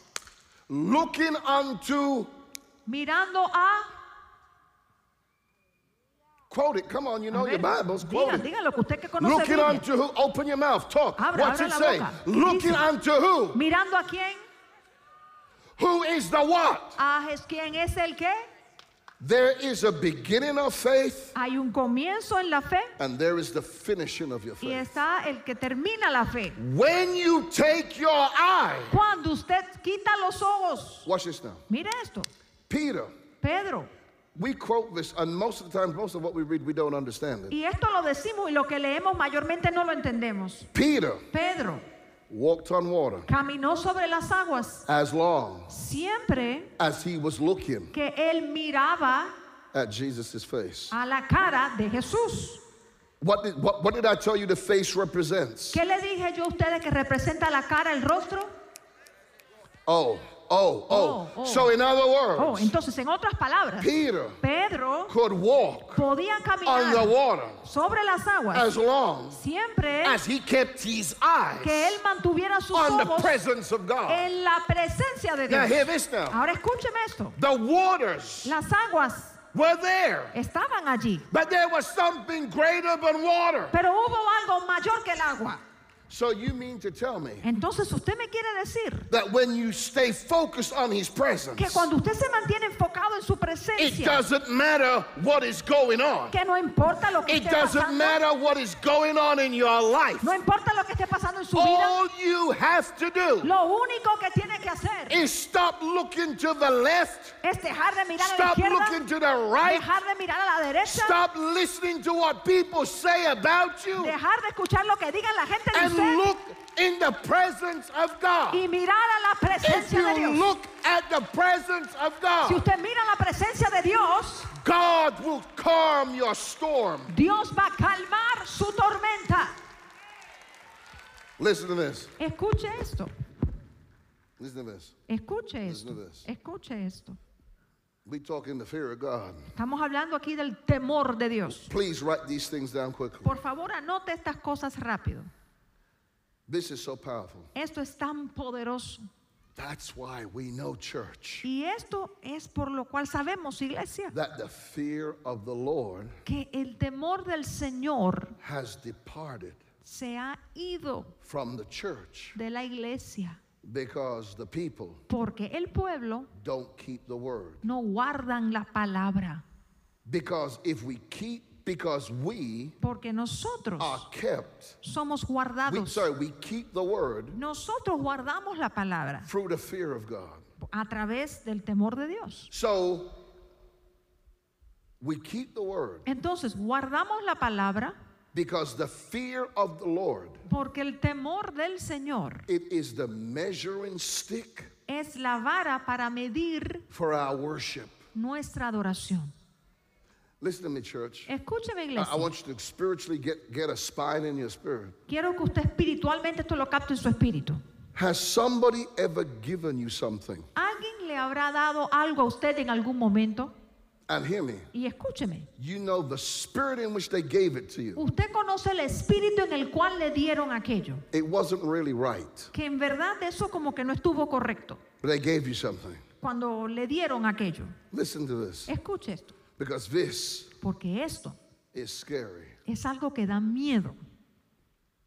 looking unto mirando a quote it. Come on, you know A your ver, Bibles. Quote diga, it. diga lo que usted que conoce Looking unto who? Open your mouth. Talk. Abra, What's abra it say? boca. Looking Dice- unto who? Mirando a quién? Is the what? A es- quién es el qué? There is a beginning of faith Hay un comienzo en la fe and there is the finishing of your y faith. está el que termina la fe. When you take your eye, Cuando usted quita los ojos, watch this now. mire esto, Peter, Pedro. we quote this, and most of the time, most of what we read, we don't understand it. Y esto lo decimos y lo que leemos mayormente no lo entendemos. Peter Pedro walked on water caminó sobre las aguas as long siempre as he was looking que él miraba at Jesus' face. a la cara de Jesús. What did, what, what did I tell you the face represents? ¿Qué le dije yo a ustedes que representa la cara, el rostro? Oh, oh, oh. Oh, oh. So, in other Oh, words, entonces en otras palabras, Peter Pedro could walk podía on the caminar water sobre las aguas as long siempre as he kept his eyes que él mantuviera sus on the ojos presence of God. en la presencia de Now, hear Dios. this now. Ahora escúcheme esto. The waters Las aguas were there, estaban allí, but there was something greater than water. pero hubo algo mayor que el agua. So, you mean to tell me Entonces usted me quiere decir that when you stay focused on his presence, que cuando usted se mantiene enfocado en su it presencia, doesn't matter what is going on. que no importa lo que It esté doesn't pasando, matter what is going on in your life. no importa lo que esté pasando en su vida, All you have to do lo único que tiene que hacer is stop looking to the left, es dejar de mirar a la stop izquierda, looking to the right, dejar de mirar a la derecha, stop listening to what people say about you, dejar de escuchar lo que digan la gente de and usted look in the presence of God. y mirar a la If presencia de you Dios. look at the presence of Si God, usted mira la presencia de Dios, God will calm your storm. Dios va a calmar su tormenta. Listen to this. Escuche esto, Listen to this. escuche Listen esto, to this. escuche esto. We talking the fear of God. Estamos hablando aquí del temor de Dios. Please write these things down quickly. Por favor, anote estas cosas rápido. This is so powerful. Esto es tan poderoso. That's why we know, church, Y esto es por lo cual sabemos, iglesia, that the fear of the Lord que el temor del Señor has departed se ha ido from the church de la iglesia. because the people Porque el pueblo don't keep the word. no guardan la palabra. Because if we keep, because we Porque nosotros are kept, somos we, guardados. sorry, we keep the word Nosotros guardamos la palabra through the fear of God. a través del temor de Dios. So we keep the word Entonces, guardamos la palabra because the fear of the Lord porque el temor del Señor it is the measuring stick es la vara para medir for our worship. nuestra adoración. Listen to me, church. Escúcheme, I, I iglesia. want you to spiritually get, get a spine in your spirit. Quiero que usted espiritualmente esto lo capte en su espíritu. Has somebody ever given you something? ¿Alguien le habrá dado algo a usted en algún momento? And hear me. Y escúcheme, You know the spirit in which they gave it to you. usted conoce el espíritu en el cual le dieron aquello, It wasn't really right, que en verdad eso como que no estuvo correcto but they gave you something. cuando le dieron aquello. Listen to this, Escuche esto, because this porque esto is scary. es algo que da miedo.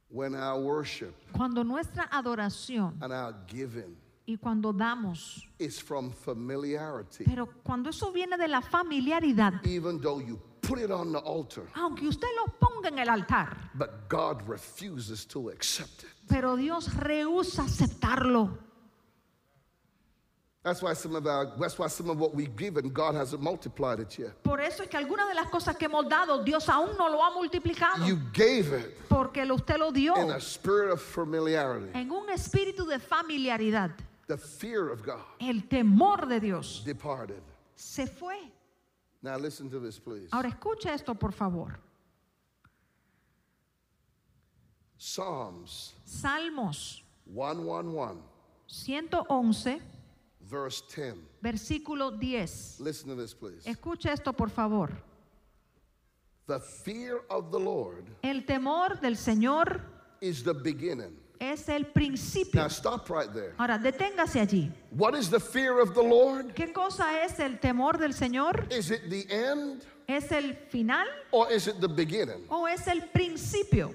When our worship Cuando nuestra adoración and our giving y cuando damos, is from familiarity, pero cuando eso viene de la familiaridad, even though you put it on the altar, aunque usted lo ponga en el altar, but God refuses to accept it. pero Dios rehúsa aceptarlo. That's why some of our, that's why some of what we've given, God hasn't multiplied it yet. Por eso es que algunas de las cosas que hemos dado, Dios aún no lo ha multiplicado. You gave it Porque usted lo dio in a spirit of familiarity. en un espíritu de familiaridad. The fear of God El temor de Dios departed. se fue. Now listen to this, please. Ahora escuche esto, por favor. Psalms Salmos 111, 111, verse 10. versículo 10. Listen to this, please. Escuche esto, por favor. The fear of the Lord El temor del Señor is the beginning. es el principio. Now stop right there. Ahora, deténgase allí. What is the fear of the Lord? ¿Qué cosa es el temor del Señor? Is it the end ¿Es el final or is it the beginning? o es el principio?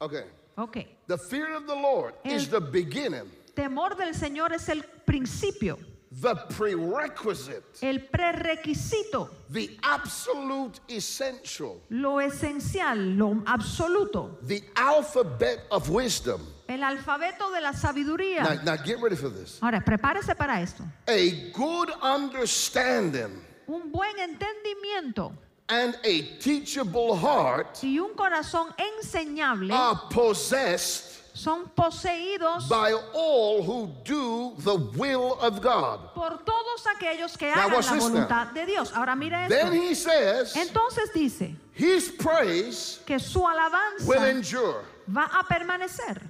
Okay. Ok. The fear of the Lord is El- the beginning, Temor del Señor es el principio, the prerequisite, el prerequisito, the absolute essential, lo esencial, lo absoluto, the alphabet of wisdom. el alfabeto de la Now, sabiduría. now get ready for this. Ahora, prepárese para esto. A good understanding Un buen entendimiento and a teachable heart y un corazón enseñable are possessed son poseídos by all who do the will of God. por todos aquellos que Now, hagan la now. voluntad de Dios. Ahora mire Then esto. he says, Entonces dice His praise que su will alabanza endure. va a permanecer.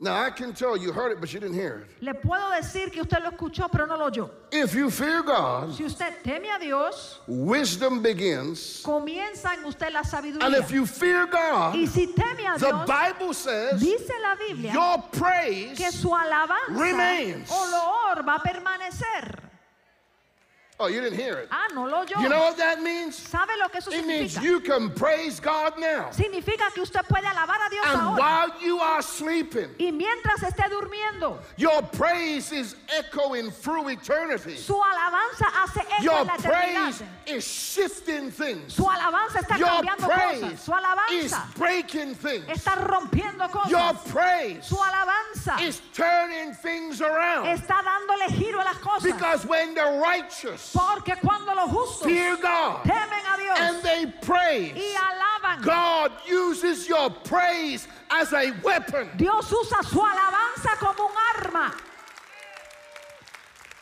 Now, I can tell you heard it, but you didn't hear it. Le puedo decir que usted lo escuchó, pero no lo oyó. If you fear God, Si usted teme a Dios, wisdom begins. comienza en usted la And sabiduría. if you fear God, Y si teme a the Dios, Bible says dice la Biblia your que praise. su alabanza remains. o loor va a permanecer. Oh, you didn't hear it. Ah, no lo oyó. You know what that means? ¿Sabe lo que eso It means significa? you can praise God now. Significa que usted puede alabar a Dios And ahora. while you are sleeping, Y mientras esté durmiendo, your praise is echoing through eternity. su alabanza hace eco Your en la praise eternidad. is shifting things. Su alabanza está Your cambiando cosas. praise Su is alabanza breaking things. está rompiendo Your cosas. praise Su alabanza is turning things around. está dándole giro a las cosas. Because when the righteous Porque cuando los justos fear God temen a Dios and they praise, y alaban, God uses your praise as a weapon. Dios usa su alabanza como un arma.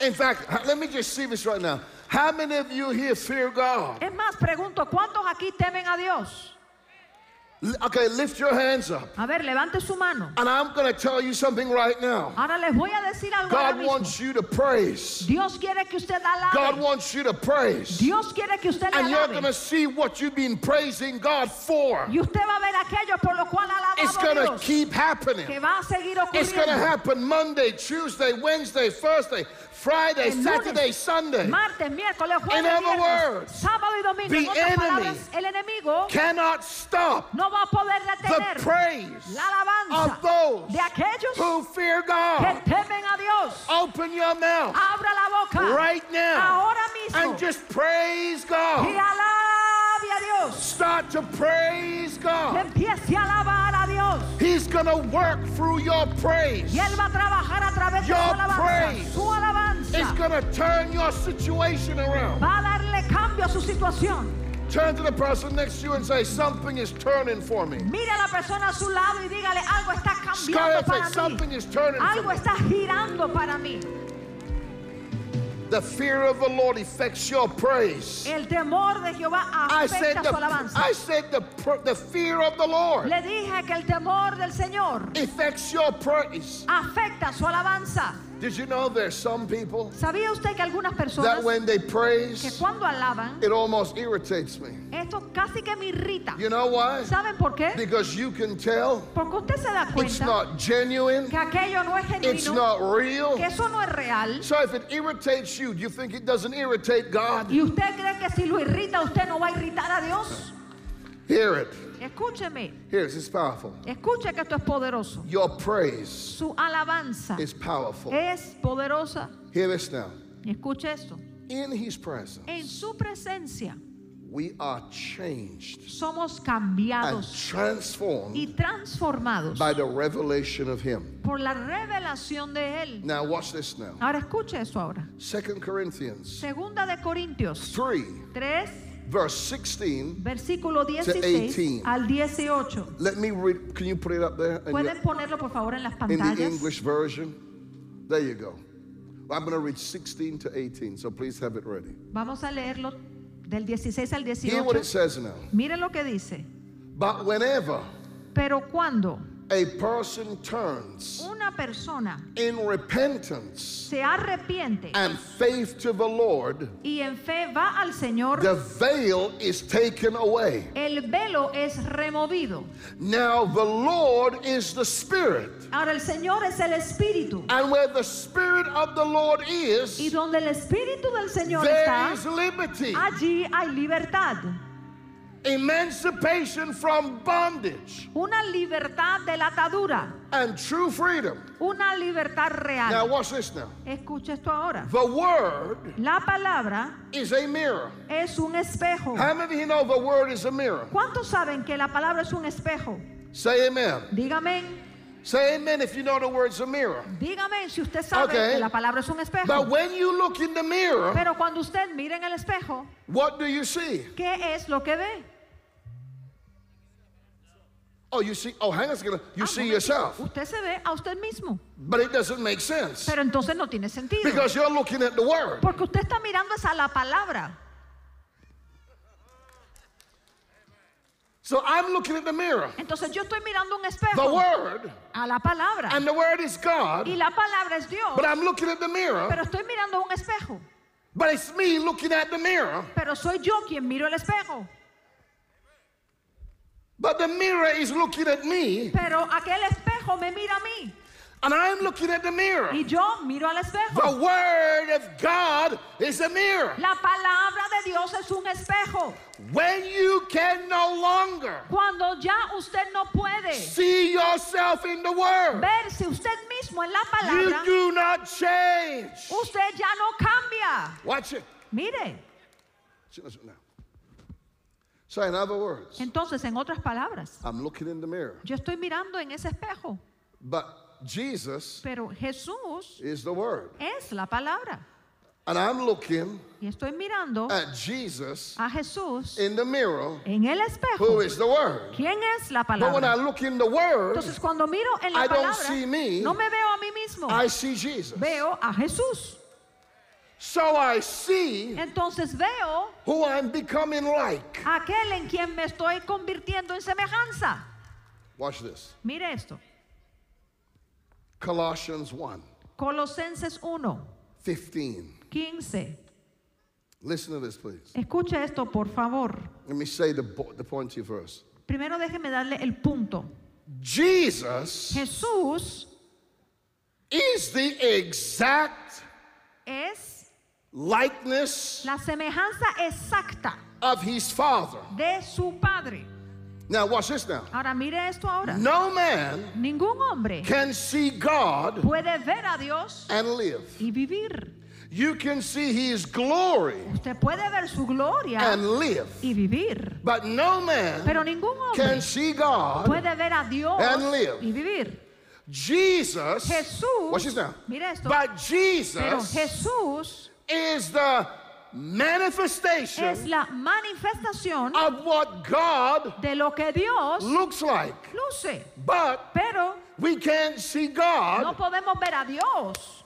In fact, let me just see this right now. How many of you here fear God? Es más, pregunto, ¿cuántos aquí temen a Dios? Okay, lift your hands up. A ver, levante su mano. And I'm going to tell you something right now. Ahora les voy a decir algo ahora God mismo. wants you to praise. Dios quiere que usted God wants you to praise. Dios quiere que usted And you're going to see what you've been praising God for. Y usted va a ver aquello por lo cual ha It's going to keep happening. Que va a seguir It's going to happen Monday, Tuesday, Wednesday, Thursday, Friday, El Saturday, lunes, Sunday. Martes, miércoles, jueves, In other words, sábado y domingo. the En otras enemy palabras, el enemigo Cannot stop no va a poder the praise la alabanza of those de aquellos who fear que God. temen a Dios. Open your mouth Abra la boca right now ahora mismo and just praise God. alabe alabe a Dios. Start to praise God. Empiece a alabar a Dios. Going to work through your praise. Y Él va a trabajar a través de su alabanza. praise Su alabanza It's going to turn your situation around. va a darle cambio a su situación. Turn to the person next to you and say, Something is turning for me. Mire a la persona a su lado y dígale, algo está cambiando para Something mí. is turning for Algo me. está girando para mí. The fear of the Lord affects your praise. El temor de Jehová I said afecta the, su alabanza. I said the, the fear of the Lord Le dije que el temor del Señor affects your praise. afecta su alabanza. Did you know there's some people ¿Sabía usted que algunas that when they que praise, cuando alaban, it almost irritates me? esto casi que me irrita? You know why? ¿Saben por qué? Because you can tell Porque usted se da it's not genuine, que aquello no es it's not real. que eso no es real. So if it irritates you, do you think it doesn't irritate God? ¿Y usted cree que si lo irrita, usted no va a irritar a Dios? Hear it. Escúcheme, Here, this is powerful. escuche que esto es poderoso. Your praise Su alabanza is powerful. es poderosa. Hear this now. Escuche esto. In His presence, En su presencia we are changed somos and cambiados transformed y transformados by the revelation of Him. por la revelación de Él. Now, watch this now. Ahora escuche eso ahora. Second Corinthians Segunda de Corintios 3, 3, verse 16. versículo 16 18. al 18. Let me read. Can you put it up there? in ¿Pueden ponerlo por favor en las in the pantallas? English version. There you go. I'm going to read 16 to 18, so please have it ready. Vamos a leerlo del 16 al Hear what it 18. says now. Mire lo que dice. But whenever Pero cuando a person turns una persona in repentance se arrepiente and faith to the Lord, y en fe va al Señor, the veil is taken away. el velo es removido. Now the Lord is the Spirit. Ahora el Señor es el Espíritu. And where the Spirit of the Lord Y is, donde el Espíritu del Señor there está, is liberty, allí hay libertad. Emancipation from bondage, Una libertad de la atadura. and true freedom. Una libertad Now, real. watch this now. Escucha esto ahora. The Word La palabra is a mirror. es un espejo. How many of you know the Word is a mirror? ¿Cuántos saben que la palabra es un espejo? Say amen. Dígame, Say amen if you know the word's a mirror. dígame si usted sabe Okay. que la palabra es un But espejo. when you look in the mirror, Pero cuando usted mira en el espejo, what do you see? ¿qué es lo que ve? Oh, you see, oh, hang on a second. You Ah, see momentito. yourself. Usted se ve a usted mismo. But it doesn't make sense Pero entonces no tiene sentido. because you're looking at the Word. Porque usted está mirando esa la palabra. So I'm looking at the mirror, Entonces yo estoy mirando un the espejo Word, a la palabra. and the Word is God, Y la palabra es Dios. but I'm looking at the mirror, Pero estoy mirando un espejo. but it's me looking at the mirror, Pero soy yo quien miro el espejo. But the mirror is looking at me, Pero aquel espejo me mira a mí. and I'm looking at the mirror. Y yo miro al The espejo. Word of God is a mirror. La palabra de Dios es un espejo. When you can no longer Cuando ya usted no puede see yourself in the Word, verse usted mismo en la you palabra, do not change. usted ya no cambia. Watch it. Mire. So, in other words, entonces en otras palabras, I'm looking in the mirror, yo estoy mirando en ese espejo, but Jesus pero Jesús is the Word. es la palabra. And I'm looking Y estoy mirando at Jesus a Jesús in the mirror, en el who espejo. is the Word. ¿Quién es la But when I palabra? look in the Word, Entonces cuando miro en la I don't palabra, see me. no me veo a mí mismo, I see Jesus. veo a Jesús. So I see Entonces veo who I'm becoming like. aquel en quien me estoy convirtiendo en semejanza. Watch this. Mire esto, Colossians 1 Colosenses 1, 15. 15. Listen to this, please. Escuche esto, por favor. Let me say the, the point to you first. Primero déjeme darle el punto. Jesus Jesús is the exact es likeness la semejanza exacta of his Father. de su Padre. Now, watch this now. Ahora mire esto ahora. No man Ningún hombre can see God puede ver a Dios and live. y vivir. You can see his glory Usted puede ver su gloria and live. y vivir. But no man Pero ningún can hombre see God. puede ver a Dios and live. y vivir. Jesus, Jesús, watch this now. mira esto, But pero Jesus Jesús is the manifestation es la manifestación of what God de lo que Dios looks like. luce. But Pero we can't see no God. podemos ver a Dios.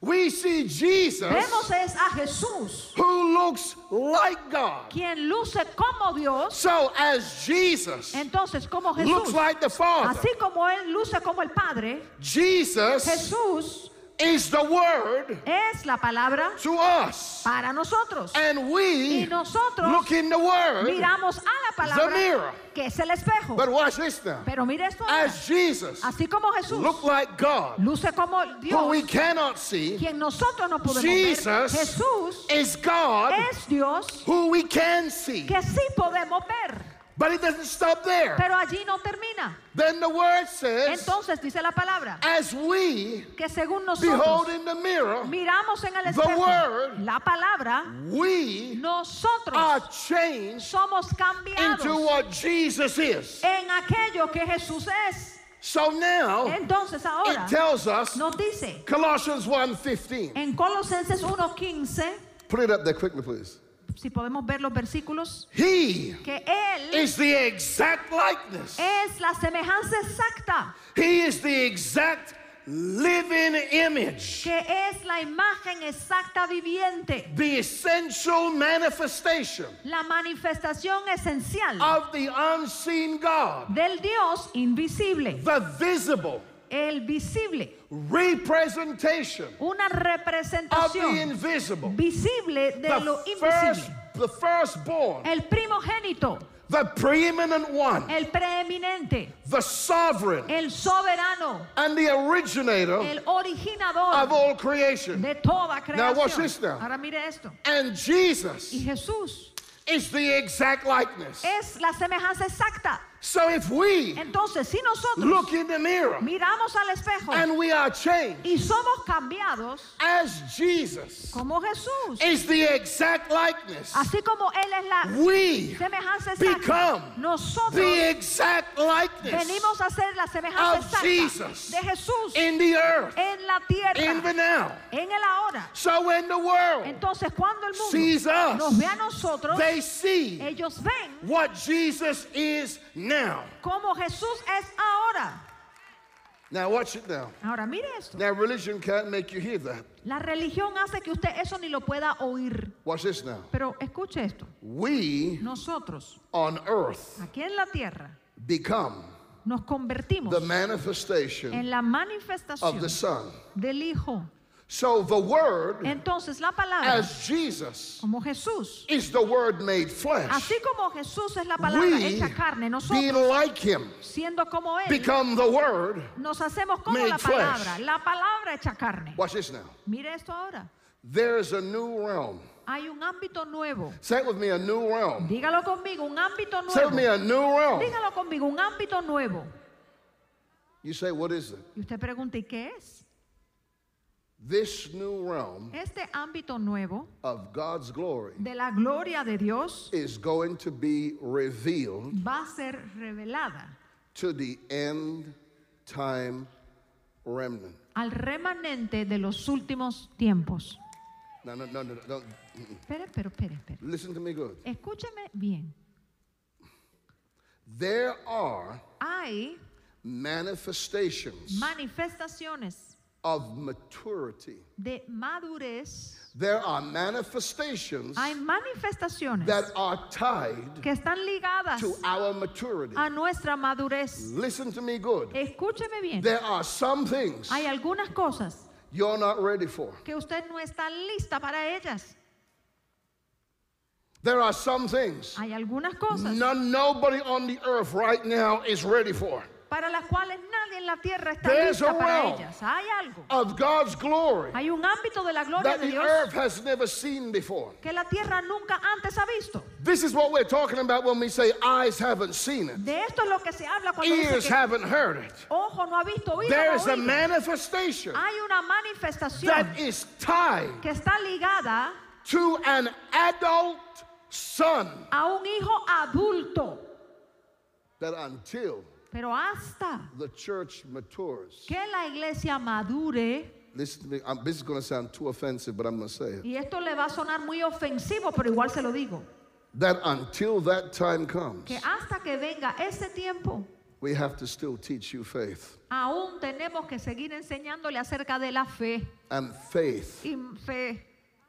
We see Jesus Vemos es a Jesús, who looks like God. quien luce como Dios. So as Jesus Entonces, como looks Jesús, like the Father, así como Él luce como el Padre, Jesus Jesús is the Word es la palabra to us. para nosotros. And we Y nosotros look in the Word. miramos a la the mirror. palabra, que es el espejo. But watch this now. Pero mire esto ahora. As Jesus Así como Jesús looked like God, luce como who we Dios, cannot see, quien nosotros no podemos Jesus ver. Jesús is God es Dios who we can see. que sí podemos ver. But it doesn't stop there. Pero allí no termina. Then the Word says, Entonces dice la palabra as we que según behold nosotros in the mirror, miramos en el the espejo word, la palabra, we are nosotros changed somos into cambiados what Jesus is. en aquello que Jesús es. So now Entonces ahora it tells us nos dice Colossians 1:15. en Colosenses 1:15, Put it up there quickly, please. Si podemos ver los versículos, He que Él is the exact likeness. es la semejanza exacta, He is the exact living image. que es la imagen exacta viviente, The essential manifestation la manifestación esencial of the unseen God. del Dios invisible, The visible el visible, representation una of the representación invisible. visible de lo The first, invisible, the firstborn, el primogénito, the preeminent one, el preeminente, the sovereign, el soberano, and the originator el originador of all creation. de toda Now watch creación. this now. Ahora mire esto. And Jesus Y Jesús is the exact likeness. es la semejanza exacta. So if we Entonces, si nosotros look in the mirror miramos al espejo and we are changed y somos cambiados as Jesus como Jesús, is the exact likeness, así como Él es la we semejanza become nosotros the exact likeness venimos a ser la semejanza of exacta Jesus de Jesús in the earth, en la tierra, in the now. en el ahora. So when the world Entonces, cuando el sees mundo nos us, ve a nosotros, they see ellos ven what Jesus is now. como Jesús es ahora. Now watch it now. Ahora, mire esto. Now religion can't make you hear that. La religión hace que usted eso ni lo pueda oír. Watch this now. Pero escuche esto. We Nosotros, on earth aquí en la tierra, become nos convertimos the manifestation en la of manifestación the Son. del Hijo. So the Word, Entonces, la palabra, as Jesus, como Jesús, is the Word made flesh. así como Jesús es la palabra We, hecha carne, being nosotros, like Him, siendo como Él, become the Word. nos hacemos como made la flesh. palabra, la palabra hecha carne. Watch this now. Mire esto ahora. There's a new realm. Hay un ámbito nuevo. Say it with me, a new realm. Dígalo conmigo, un ámbito Say with me, nuevo. a new realm. Dígalo conmigo, un ámbito nuevo. You say, what is it? Y usted pregunta, ¿y qué es? This new realm Este ámbito nuevo of God's glory de la gloria de Dios is going to be revealed va a ser revelada to the end time remnant. al remanente de los últimos tiempos. No, no, no, no, no. Espere, pero espere, espere. Listen to me good. Escúcheme bien. There are Hay manifestations manifestaciones of maturity. de madurez. There are manifestations Hay manifestaciones that are tied que están ligadas to our maturity. a nuestra madurez. Listen to me good. Escúcheme bien. There are some things Hay algunas cosas you're not ready for. que usted no está lista para ellas. There are some things Hay algunas cosas none, nobody on the earth right now is ready for. Para las cuales nadie en la tierra está There's lista a para ellas. Hay algo. of God's glory Hay un ámbito de la gloria that de the Dios earth has never seen before. que la tierra nunca antes ha visto. This is what we're talking about when we say eyes haven't seen it, De esto es lo que se habla cuando dice ears que haven't heard it. ojo no ha visto, oído There no is a oído. manifestation Hay una manifestación that is tied que está ligada to an adult son a un hijo adulto, that until pero hasta the church matures. que la iglesia madure, Listen to me. I'm, this is going to sound too offensive, but I'm going to say it. y esto le va a sonar muy ofensivo, pero igual se lo digo, That until that time comes, que hasta que venga ese tiempo, we have to still teach you faith. aún tenemos que seguir enseñándole acerca de la fe. And faith Y fe,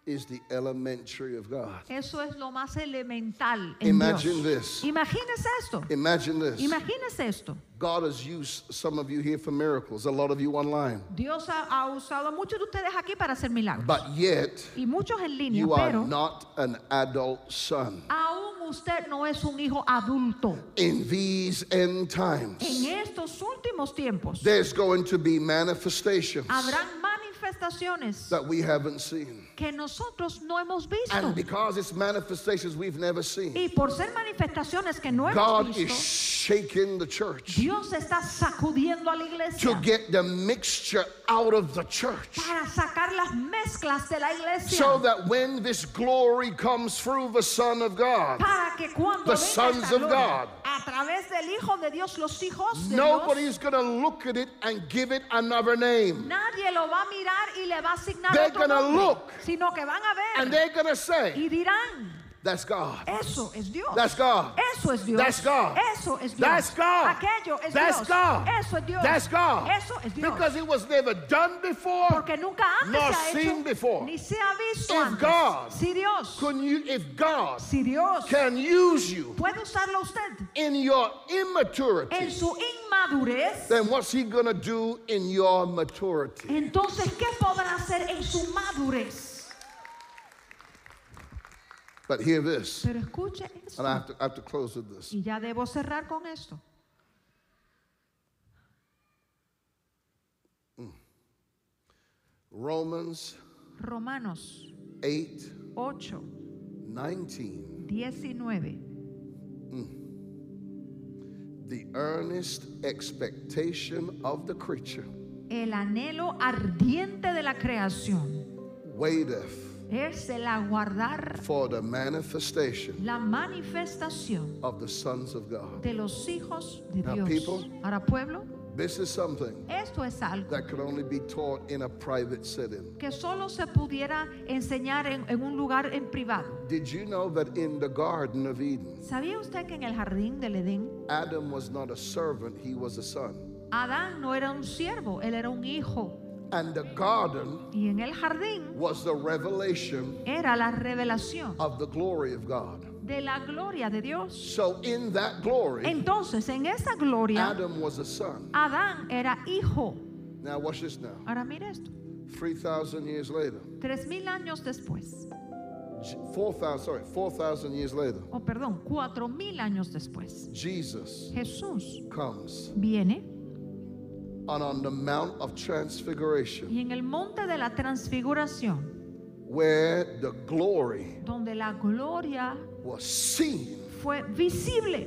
is the elementary of God. eso es lo más elemental en Imagine Dios. this. Imagínese esto. Imagine this. Imagínese esto. God has used some of you here for miracles, a lot of you online. Dios ha, ha usado a muchos de ustedes aquí para hacer milagros. But yet, y muchos en línea, you are pero not an adult son. aún usted no es un hijo adulto. In these end times, En estos últimos tiempos there's going to be manifestations habrán manifestaciones that we haven't seen. que nosotros no hemos visto. And because it's manifestations we've never seen, Y por ser manifestaciones que no hemos God is shaking the church Dios está sacudiendo a la to get the mixture out of the church. para sacar las mezclas de la iglesia. So that when this glory comes through the Son of God, para que cuando the sons of God, a través del Hijo de Dios, los hijos de Dios, nobody's going to look at it and give it another name. nadie lo va a mirar y le va a asignar They're otro gonna nombre, look. sino que van a ver And they're going to say, y dirán, That's God. eso es Dios. That's God. Eso es Dios. That's God. Eso es Dios. That's God. Aquello es That's Dios. God. Eso es Dios. That's God. Eso es Dios. Because it was never done before. Porque nunca antes nor se ha seen hecho before. ni se ha visto If antes. God si Dios, Couldn't you, if God si Dios can use you puede usarlo usted in your immaturity, en su inmadurez, then what's He going to do in your maturity? entonces ¿qué podrá hacer en su madurez? But hear this, Pero escuche esto. and I have to, I have to close with this. Y ya debo cerrar con esto. Romans Romanos 8 8, 19. 19. The earnest expectation of the creature El anhelo ardiente de la creación waiteth es el aguardar for the manifestation la manifestación of the sons of God. de los hijos de Now, Dios. people, Ahora, pueblo, This is something esto es algo that could only be taught in a private setting. que solo se pudiera enseñar en, en un lugar en privado. Did you know that in the Garden of Eden, ¿Sabía usted que en el jardín del Edén, Adam was not a servant, he was a son? Adán no era un siervo, él era un hijo? And the garden Y en el jardín was the revelation era la revelación of the glory of God. De la gloria de Dios. So in that glory, Entonces, en esa gloria, Adam was a son. Adán era hijo. Now watch this now. Ahora mire esto. 3,000 years later, Tres mil años después, J- 4,000, sorry, 4,000 years later, o perdón, cuatro mil años después, Jesus Jesús comes viene and on the Mount of Transfiguration, y en el monte de la transfiguración, where the glory donde la gloria was seen, fue visible,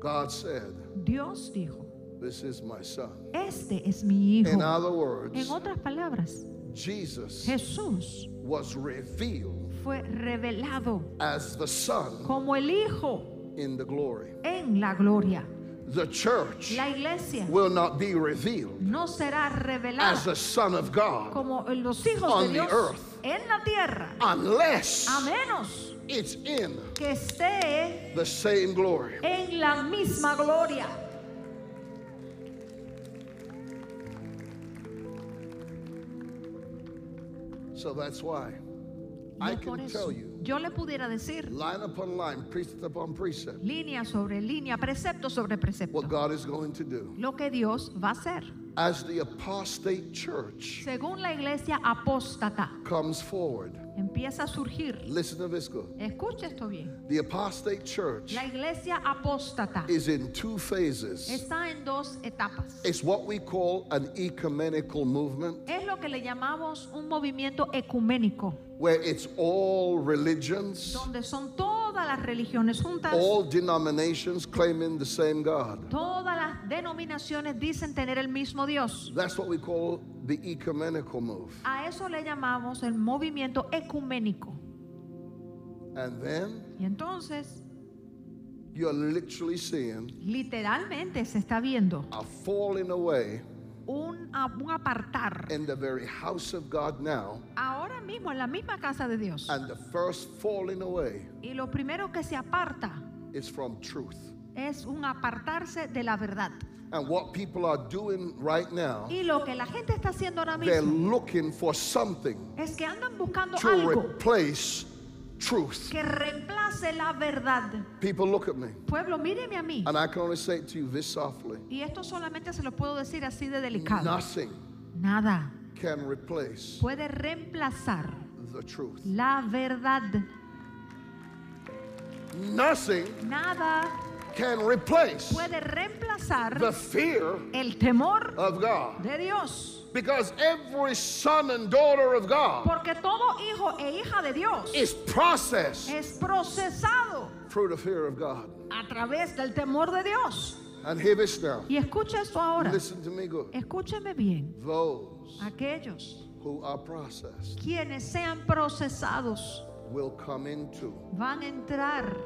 God said, Dios dijo, This is my son. este es mi hijo. In other words, En otras palabras, Jesus Jesús was revealed fue revelado as the son como el hijo in the glory. en la gloria. The church La iglesia will not be revealed no será as revelada the son of God como los hijos on de the Dios earth. en la tierra, unless a menos it's in que esté the same glory. en la misma gloria. So that's why I can tell you, yo le pudiera decir line upon line, precept upon precept, línea sobre línea, precepto sobre precepto, what God is going to do. lo que Dios va a hacer. As the apostate church Según la iglesia apóstata, comes forward, empieza a surgir. Listen to this good. Escuche esto bien. The apostate church La iglesia apóstata is in two phases. está en dos etapas. It's what we call an ecumenical movement, Es lo que le llamamos un movimiento ecuménico, where it's all religions, donde son todas las religiones juntas, all denominations claiming the same God. todas las denominaciones dicen tener el mismo Dios. That's what we call the ecumenical move. A eso le llamamos el movimiento ecuménico. And then Y entonces, you're literally seeing literalmente se está viendo a falling away un, un apartar in the very house of God now, ahora mismo en la misma casa de Dios. and the first falling away Y lo primero que se aparta is from truth. es un apartarse de la verdad. And what people are doing right now, Y lo que la gente está haciendo ahora they're mismo looking for something es que andan buscando to algo replace truth. que reemplace la verdad. People look at me, Pueblo, míreme a mí. and I can only say it to you this softly Y esto solamente se lo puedo decir así de delicado. nothing Nada can replace puede reemplazar the truth. la verdad. Nothing Nada can replace puede reemplazar the fear el temor of God. de Dios. Because every son and daughter of God Porque todo hijo e hija de Dios is processed es procesado through the fear of God. a través del temor de Dios. And hear this now. Y escucha esto ahora. Listen to me good. Escúcheme bien. Those Aquellos who are processed quienes sean procesados will come into van a entrar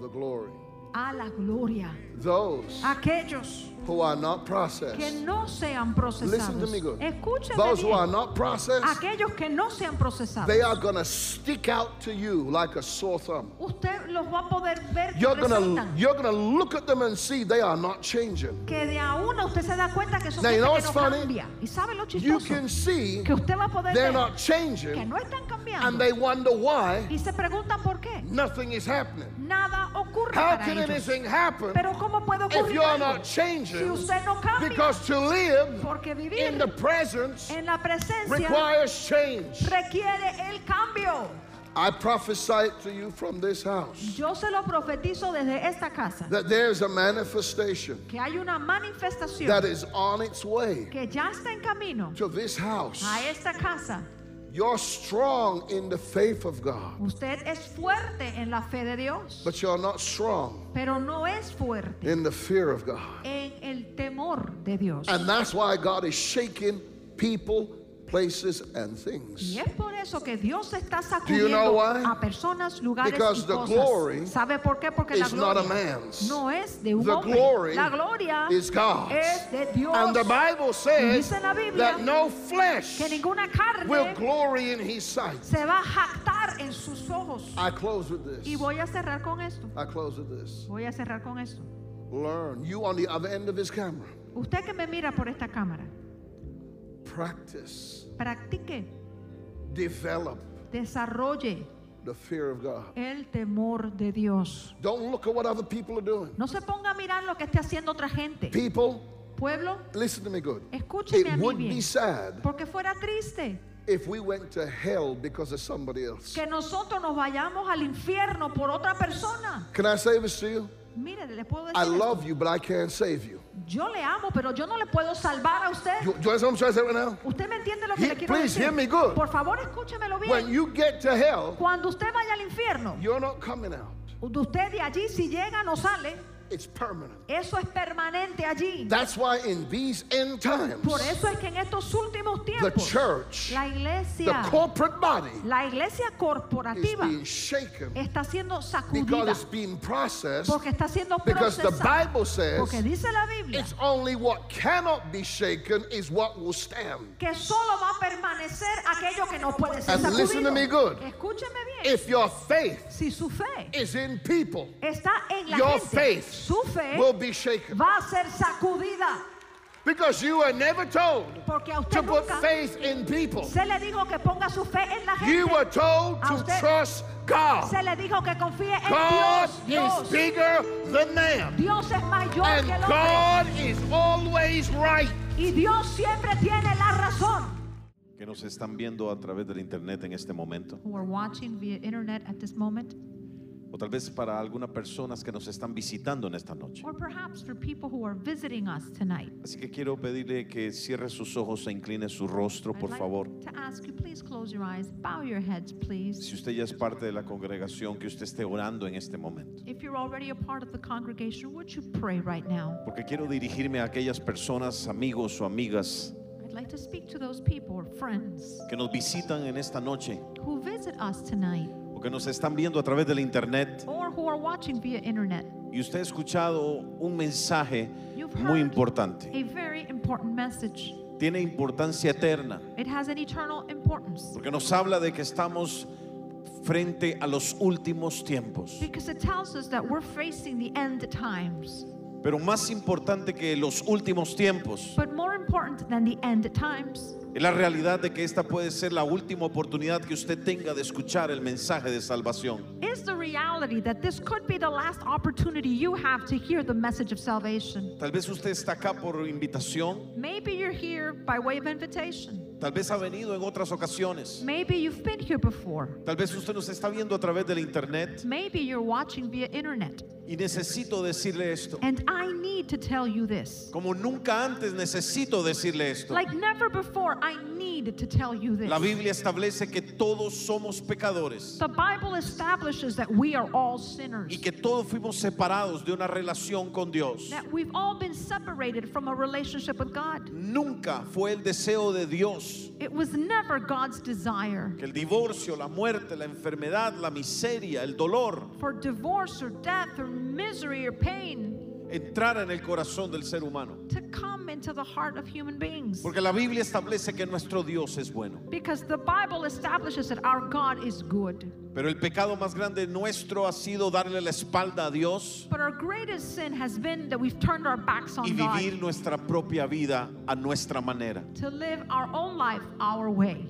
the glory. a la gloria. Those Aquellos who are not que processed, no sean listen to procesados. me good. Escúcheme Those who are not processed, Aquellos que no sean procesados. they are going to stick out to you like a sore thumb. Usted los va a poder ver que You're going to resaltan. you're going to look at them and see they are not changing. Que de a una usted se da cuenta que son Now, you gente know que what's no funny? cambia. Y sabe lo You chistoso can see que usted va a poder they're ver not que changing no están and cambiando. they wonder why Y se preguntan por qué. nothing is happening. Nada ocurre How para can ellos. anything happen Pero ¿cómo puede if ocurrir you're algo? not si usted no cambia? Because to live Porque vivir in the presence en la presencia requires change. requiere el cambio. I prophesy to you from this house Yo se lo profetizo desde esta casa that there's a manifestation que hay una manifestación that is on its way que ya está en camino to this house. a esta casa. You're strong in the faith of God, Usted es fuerte en la fe de Dios, but you're not strong pero no es fuerte in the fear of God. en el temor de Dios. And that's why God is shaking people, places, and things. Y es por eso que Dios está you know sacudiendo why? a personas, lugares Because y the cosas. glory ¿Sabe por qué? Porque la is not a gloria man's. no es de un The hombre. glory la gloria is God's. es de Dios. And the Bible says Dice la Biblia that no flesh que ninguna carne will glory in his sight. se va a jactar en sus ojos. I close with this. Y voy a cerrar con esto. I close with this. Voy a cerrar con esto. Learn. You on the other end of his camera. Usted que me mira por esta cámara, Practice. practique, Develop desarrolle the fear of God. el temor de Dios. Don't look at what other people are doing. No se ponga a mirar lo que esté haciendo otra gente. People, Pueblo, listen to me good. escúcheme a It mí would bien. be sad Porque fuera triste if we went to hell because of somebody else. que nosotros nos vayamos al infierno por otra persona. Can I say this to you? Mire, le puedo I love you, but I can't save you. Yo le amo, pero yo no le puedo salvar a usted. You, you understand what I'm trying to say right now? ¿Usted me entiende lo que He- le quiero please decir? hear me good. Por favor, escúchemelo bien. When you get to hell, Cuando usted vaya al infierno, you're not coming out. usted de allí si llega no sale. It's permanent. Eso es permanente allí. That's why in these end times, Por eso es que en estos últimos the tiempos church, la iglesia, the corporate body, la iglesia is corporativa being shaken está siendo because sacudida it's being processed. porque está siendo Because the procesada. Bible says Porque dice la Biblia it's only what cannot be shaken is what will stand. que solo va a permanecer aquello que no puede ser And listen to me good. Escúcheme bien. If your faith si su fe is in people, está en la your gente, faith su fe will be shaken. va a ser sacudida. Because you were never told to usted put faith in people. se le dijo que ponga su fe en la gente. You were told to usted trust God. se le dijo que confíe en God Dios. Dios. is bigger than man. Dios es mayor And que el hombre. God is always right. Y Dios siempre tiene la razón. Queremos nos están viendo a través del internet en este momento, who are watching via internet at this moment, o tal vez para algunas personas que nos están visitando en esta noche. or perhaps for people who are visiting us tonight. Así que quiero pedirle que cierre sus ojos e incline su rostro, I'd por like favor. to ask you, please close your eyes, bow your heads, please. Si usted ya es parte de la congregación, que usted esté orando en este momento. If you're already a part of the congregation, would you pray right now? Porque quiero dirigirme a aquellas personas, amigos o amigas I'd like to speak to those people or friends que nos visitan en esta noche who visit us tonight o que nos están viendo a través del internet or who are watching via internet. y usted ha escuchado un mensaje You've muy heard importante. a very important message. Tiene importancia eterna It has an eternal importance porque nos habla de que estamos frente a los últimos tiempos. because it tells us that we're facing the end times. Pero más importante que los últimos tiempos But more important than the end times es la realidad de que esta puede ser la última oportunidad que usted tenga de escuchar el mensaje de salvación. is the reality that this could be the last opportunity you have to hear the message of salvation. Tal vez usted está acá por invitación, Maybe you're here by way of invitation. tal vez ha venido en otras ocasiones, Maybe you've been here before. tal vez usted nos está viendo a través del internet Maybe you're watching via internet. Y necesito decirle esto. And I need to tell you this. Como nunca antes necesito decirle esto. Like never before, I need to tell you this. La Biblia establece que todos somos pecadores The Bible establishes that we are all sinners. y que todos fuimos separados de una relación con Dios. That we've all been separated from a relationship with God. Nunca fue el deseo de Dios It was never God's desire que el divorcio, la muerte, la enfermedad, la miseria, el dolor for divorce or death or misery or pain entrara en el corazón del ser humano. to come into the heart of human beings. Porque la Biblia establece que nuestro Dios es bueno. Because the Bible establishes that our God is good. Pero el pecado más grande nuestro ha sido darle la espalda a Dios But our greatest sin has been that we've turned our backs y on vivir God nuestra propia vida a nuestra manera. to live our own life our way.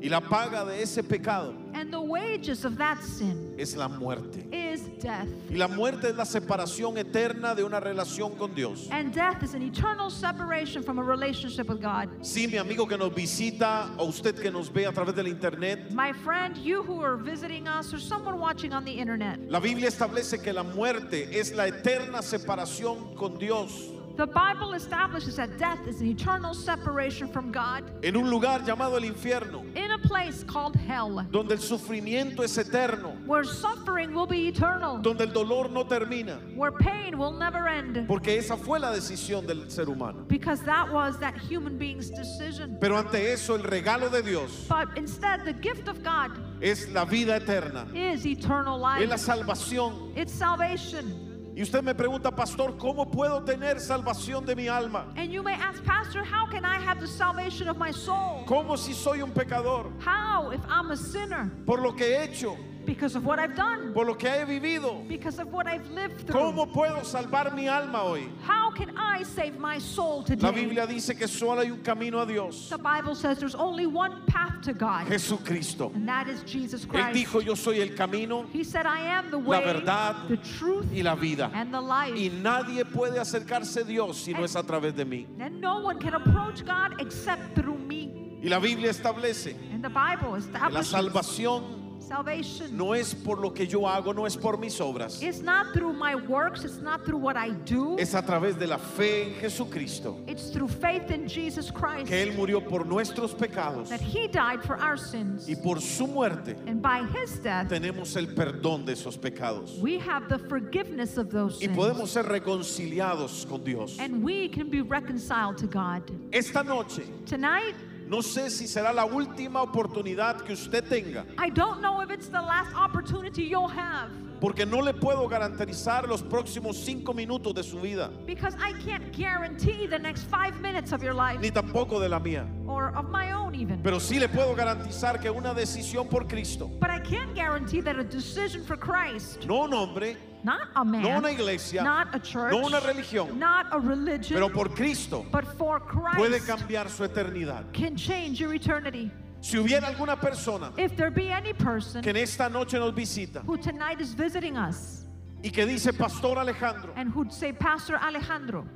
Y la paga de ese pecado And the wages of that sin es la muerte. is death. Y la muerte es la separación eterna de una relación con Dios. And death is an eternal separation from a relationship with God. Sí, mi amigo que nos visita o usted que nos ve a través del internet, My friend, you who are visiting us or someone watching on the internet, la Biblia establece que la muerte es la eterna separación con Dios the Bible establishes that death is an eternal separation from God en un lugar llamado el infierno, in a place called hell, donde el sufrimiento es eterno, where suffering will be eternal, donde el dolor no termina, where pain will never end. porque esa fue la decisión del ser humano. Because that was that human being's decision. Pero ante eso el regalo de Dios But instead, the gift of God es la vida eterna, is eternal es la life, salvación. it's salvation. Y usted me pregunta, pastor, ¿cómo puedo tener salvación de mi alma? And you may ask, Pastor, how can I have the salvation of my soul? ¿Cómo si soy un pecador? How if I'm a sinner? Por lo que he hecho, Because of what I've done, por lo que he vivido. because of what I've lived through. ¿Cómo puedo salvar mi alma hoy? How can I save my soul La today? Biblia dice que solo hay un camino a Dios, The Bible says there's only one path to God, Jesucristo. and that is Jesus Él Christ. dijo, yo soy el camino He said, I am the La way, verdad the truth, y la vida. and the life. Y nadie puede acercarse a Dios si no es a través de mí. And no one can approach God except through me. Y la Biblia establece And the Bible que la establishes salvación salvation. no es por lo que yo hago, no es por mis obras. It's not through my works, it's not through what I do. Es a través de la fe en Jesucristo, It's through faith in Jesus Christ que Él murió por nuestros pecados that He died for our sins. y por su muerte And by His death, tenemos el perdón de esos pecados. we have the forgiveness of those Y sins. podemos ser reconciliados con Dios. And we can be reconciled to God. Esta noche, Tonight, no sé si será la última oportunidad que usted tenga, I don't know if it's the last opportunity you'll have. Porque no le puedo garantizar los próximos cinco minutos de su vida, because I can't guarantee the next five minutes of your life. Ni tampoco de la mía. or of my own even. Pero sí le puedo garantizar que una decisión por Cristo, But I can guarantee that a decision for Christ, no un hombre, not a man, no una iglesia, not a church, no una religión, not a religion, pero por Cristo but for puede Christ cambiar su eternidad. can change your eternity. Si hubiera alguna persona If there be any person que en esta noche nos visita who tonight is visiting us y que dice, Pastor Alejandro, and who'd say, Pastor Alejandro,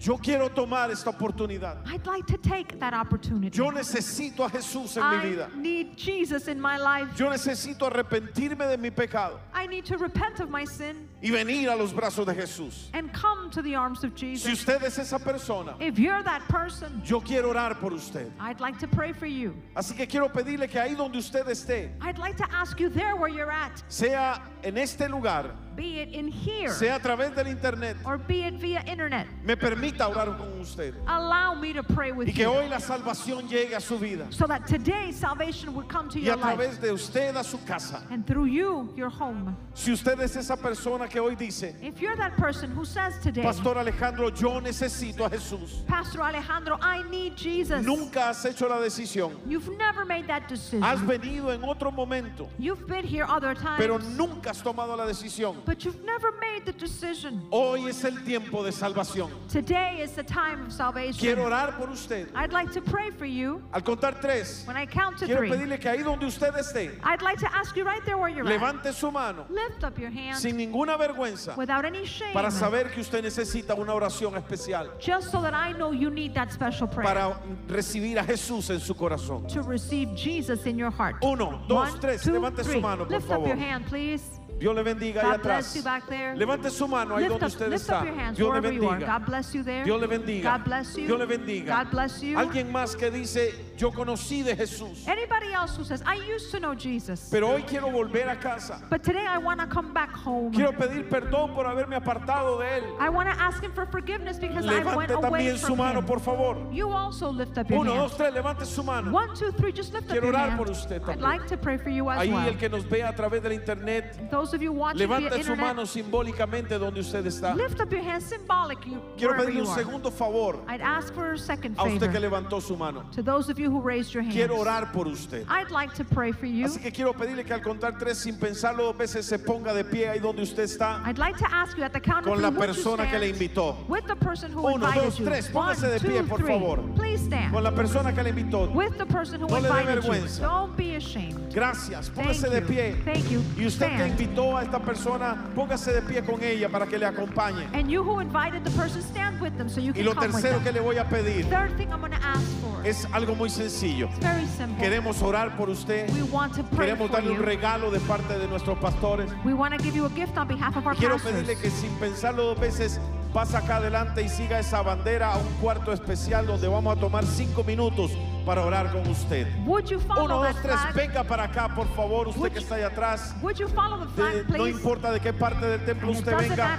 Yo quiero tomar esta oportunidad. I'd like to take that opportunity. Yo necesito a Jesús en mi I vida. need Jesus in my life. Yo necesito arrepentirme de mi pecado I need to repent of my sin y venir a los brazos de Jesús. and come to the arms of Si Jesus. usted es esa persona, If you're that person, yo quiero orar por usted. I'd like to pray for you. Así que quiero pedirle que ahí donde usted esté, I'd like to ask you there where you're at, sea en este lugar, be it in here sea a través del internet, or be it via internet. me permita orar con usted. Allow me to pray with Y que you hoy la salvación llegue a su vida. so that today salvation would come to Y your a life través de usted a su casa. and through you, your home. Si usted es esa persona que hoy dice, If you're that person who says today, Pastor Alejandro, yo necesito a Jesús. Pastor Alejandro, I need Jesus. Nunca has hecho la decisión. You've never made that Has decision. venido en otro momento, You've been here other times, pero nunca has tomado la decisión. But you've never made the decision. Hoy es el tiempo de salvación. Today is the time of salvation. Quiero orar por usted. I'd like to pray for you. Al contar tres, When I count to quiero three, pedirle que ahí donde usted esté, I'd like to ask you right there where you're at. levante su mano Lift up your hand sin ninguna vergüenza without any shame, para saber que usted necesita una oración especial just so that I know you need that special prayer para recibir a Jesús en su corazón. to receive Jesus in your heart. Uno, dos, One, tres. two, Levante su three. mano, por Lift up your favor. hand, please. Dios le bendiga ahí God bless atrás. you back there. Levante su mano ahí Lift donde up, usted lift está. up your hands Dios le wherever you are. bendiga. God bless you there. Dios le bendiga. God bless you. Dios le bendiga. God bless you. Alguien más que dice, yo conocí de Jesús, Anybody else who says, I used to know Jesus, pero hoy quiero volver a casa. but today I want to come back home. Quiero pedir perdón por haberme apartado de Él. I want to ask him for forgiveness because I went Levante away también su from mano, him. por favor. You also lift up your Uno, hand. dos, tres, levante su mano. One, two, three, just lift up Quiero your orar hand. por usted I'd también. like to pray for you as Ahí well. el que nos vea a través del internet, Those of you watching via levante su internet, mano simbólicamente donde usted está. lift up your hand symbolic you, Quiero wherever pedirle you un are. segundo favor I'd ask for a second a usted que favor levantó su mano. to those of you who raised your hands. Quiero orar por usted. I'd like to pray for you. Así que quiero pedirle que al contar tres sin pensarlo dos veces se ponga de pie ahí donde usted está I'd like to ask you at the count of con la persona que le invitó. with the person who Uno, invited dos, tres. One, Póngase de two, pie, por three. favor. Please stand. Con la persona que le invitó. with the person who No le dé invited you. vergüenza. Don't be ashamed. Gracias. Thank Póngase de pie. Thank you. Y usted que invitó a esta persona, póngase de pie con ella para que le acompañe. And you who invited the person, stand with them so you Y lo tercero que le voy a pedir Third thing I'm going to ask for. es algo muy sencillo. It's very simple. Queremos orar por usted. we want to pray Queremos darle un regalo de parte de nuestros pastores. We want to give you a gift on behalf of our Quiero pedirle que sin pensarlo dos veces pasa acá adelante y siga esa bandera a un cuarto especial donde vamos a tomar cinco minutos para orar con usted. Would you follow Uno, dos, tres, venga para acá, por favor, usted Would que you- está ahí atrás. Would you follow the flag, De- please? no importa de qué parte del templo usted venga.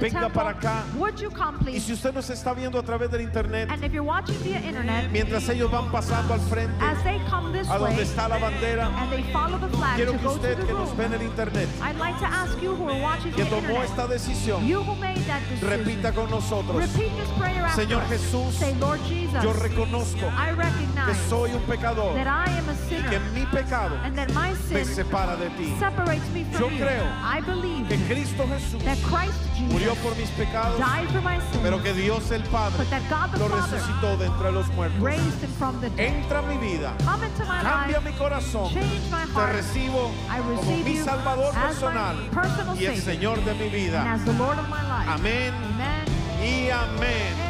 Venga para acá. Would you come, Y si usted nos está viendo a través del internet, And if you're watching via internet, mientras ellos van pasando al frente as they come this a donde está la bandera, and they follow the flag quiero que usted que nos ve en el internet, I'd like to ask you who are watching que tomó esta decisión, repita con nosotros. Señor. Jesús, Yo reconozco que soy un pecador that I am a y que mi pecado and that my me separa de ti. me Yo from creo I believe Que Cristo Jesús that Christ murió por mis pecados, died for my sins, pero que Dios el Padre but that God the lo resucitó de entre los muertos. raised him from the dead. Entra en mi vida, Come into my cambia life, mi corazón, change my te heart, recibo I como receive mi you Salvador as personal my personal y el Savior Señor de mi and vida. as the Lord of my life. Amén Amen. y amén.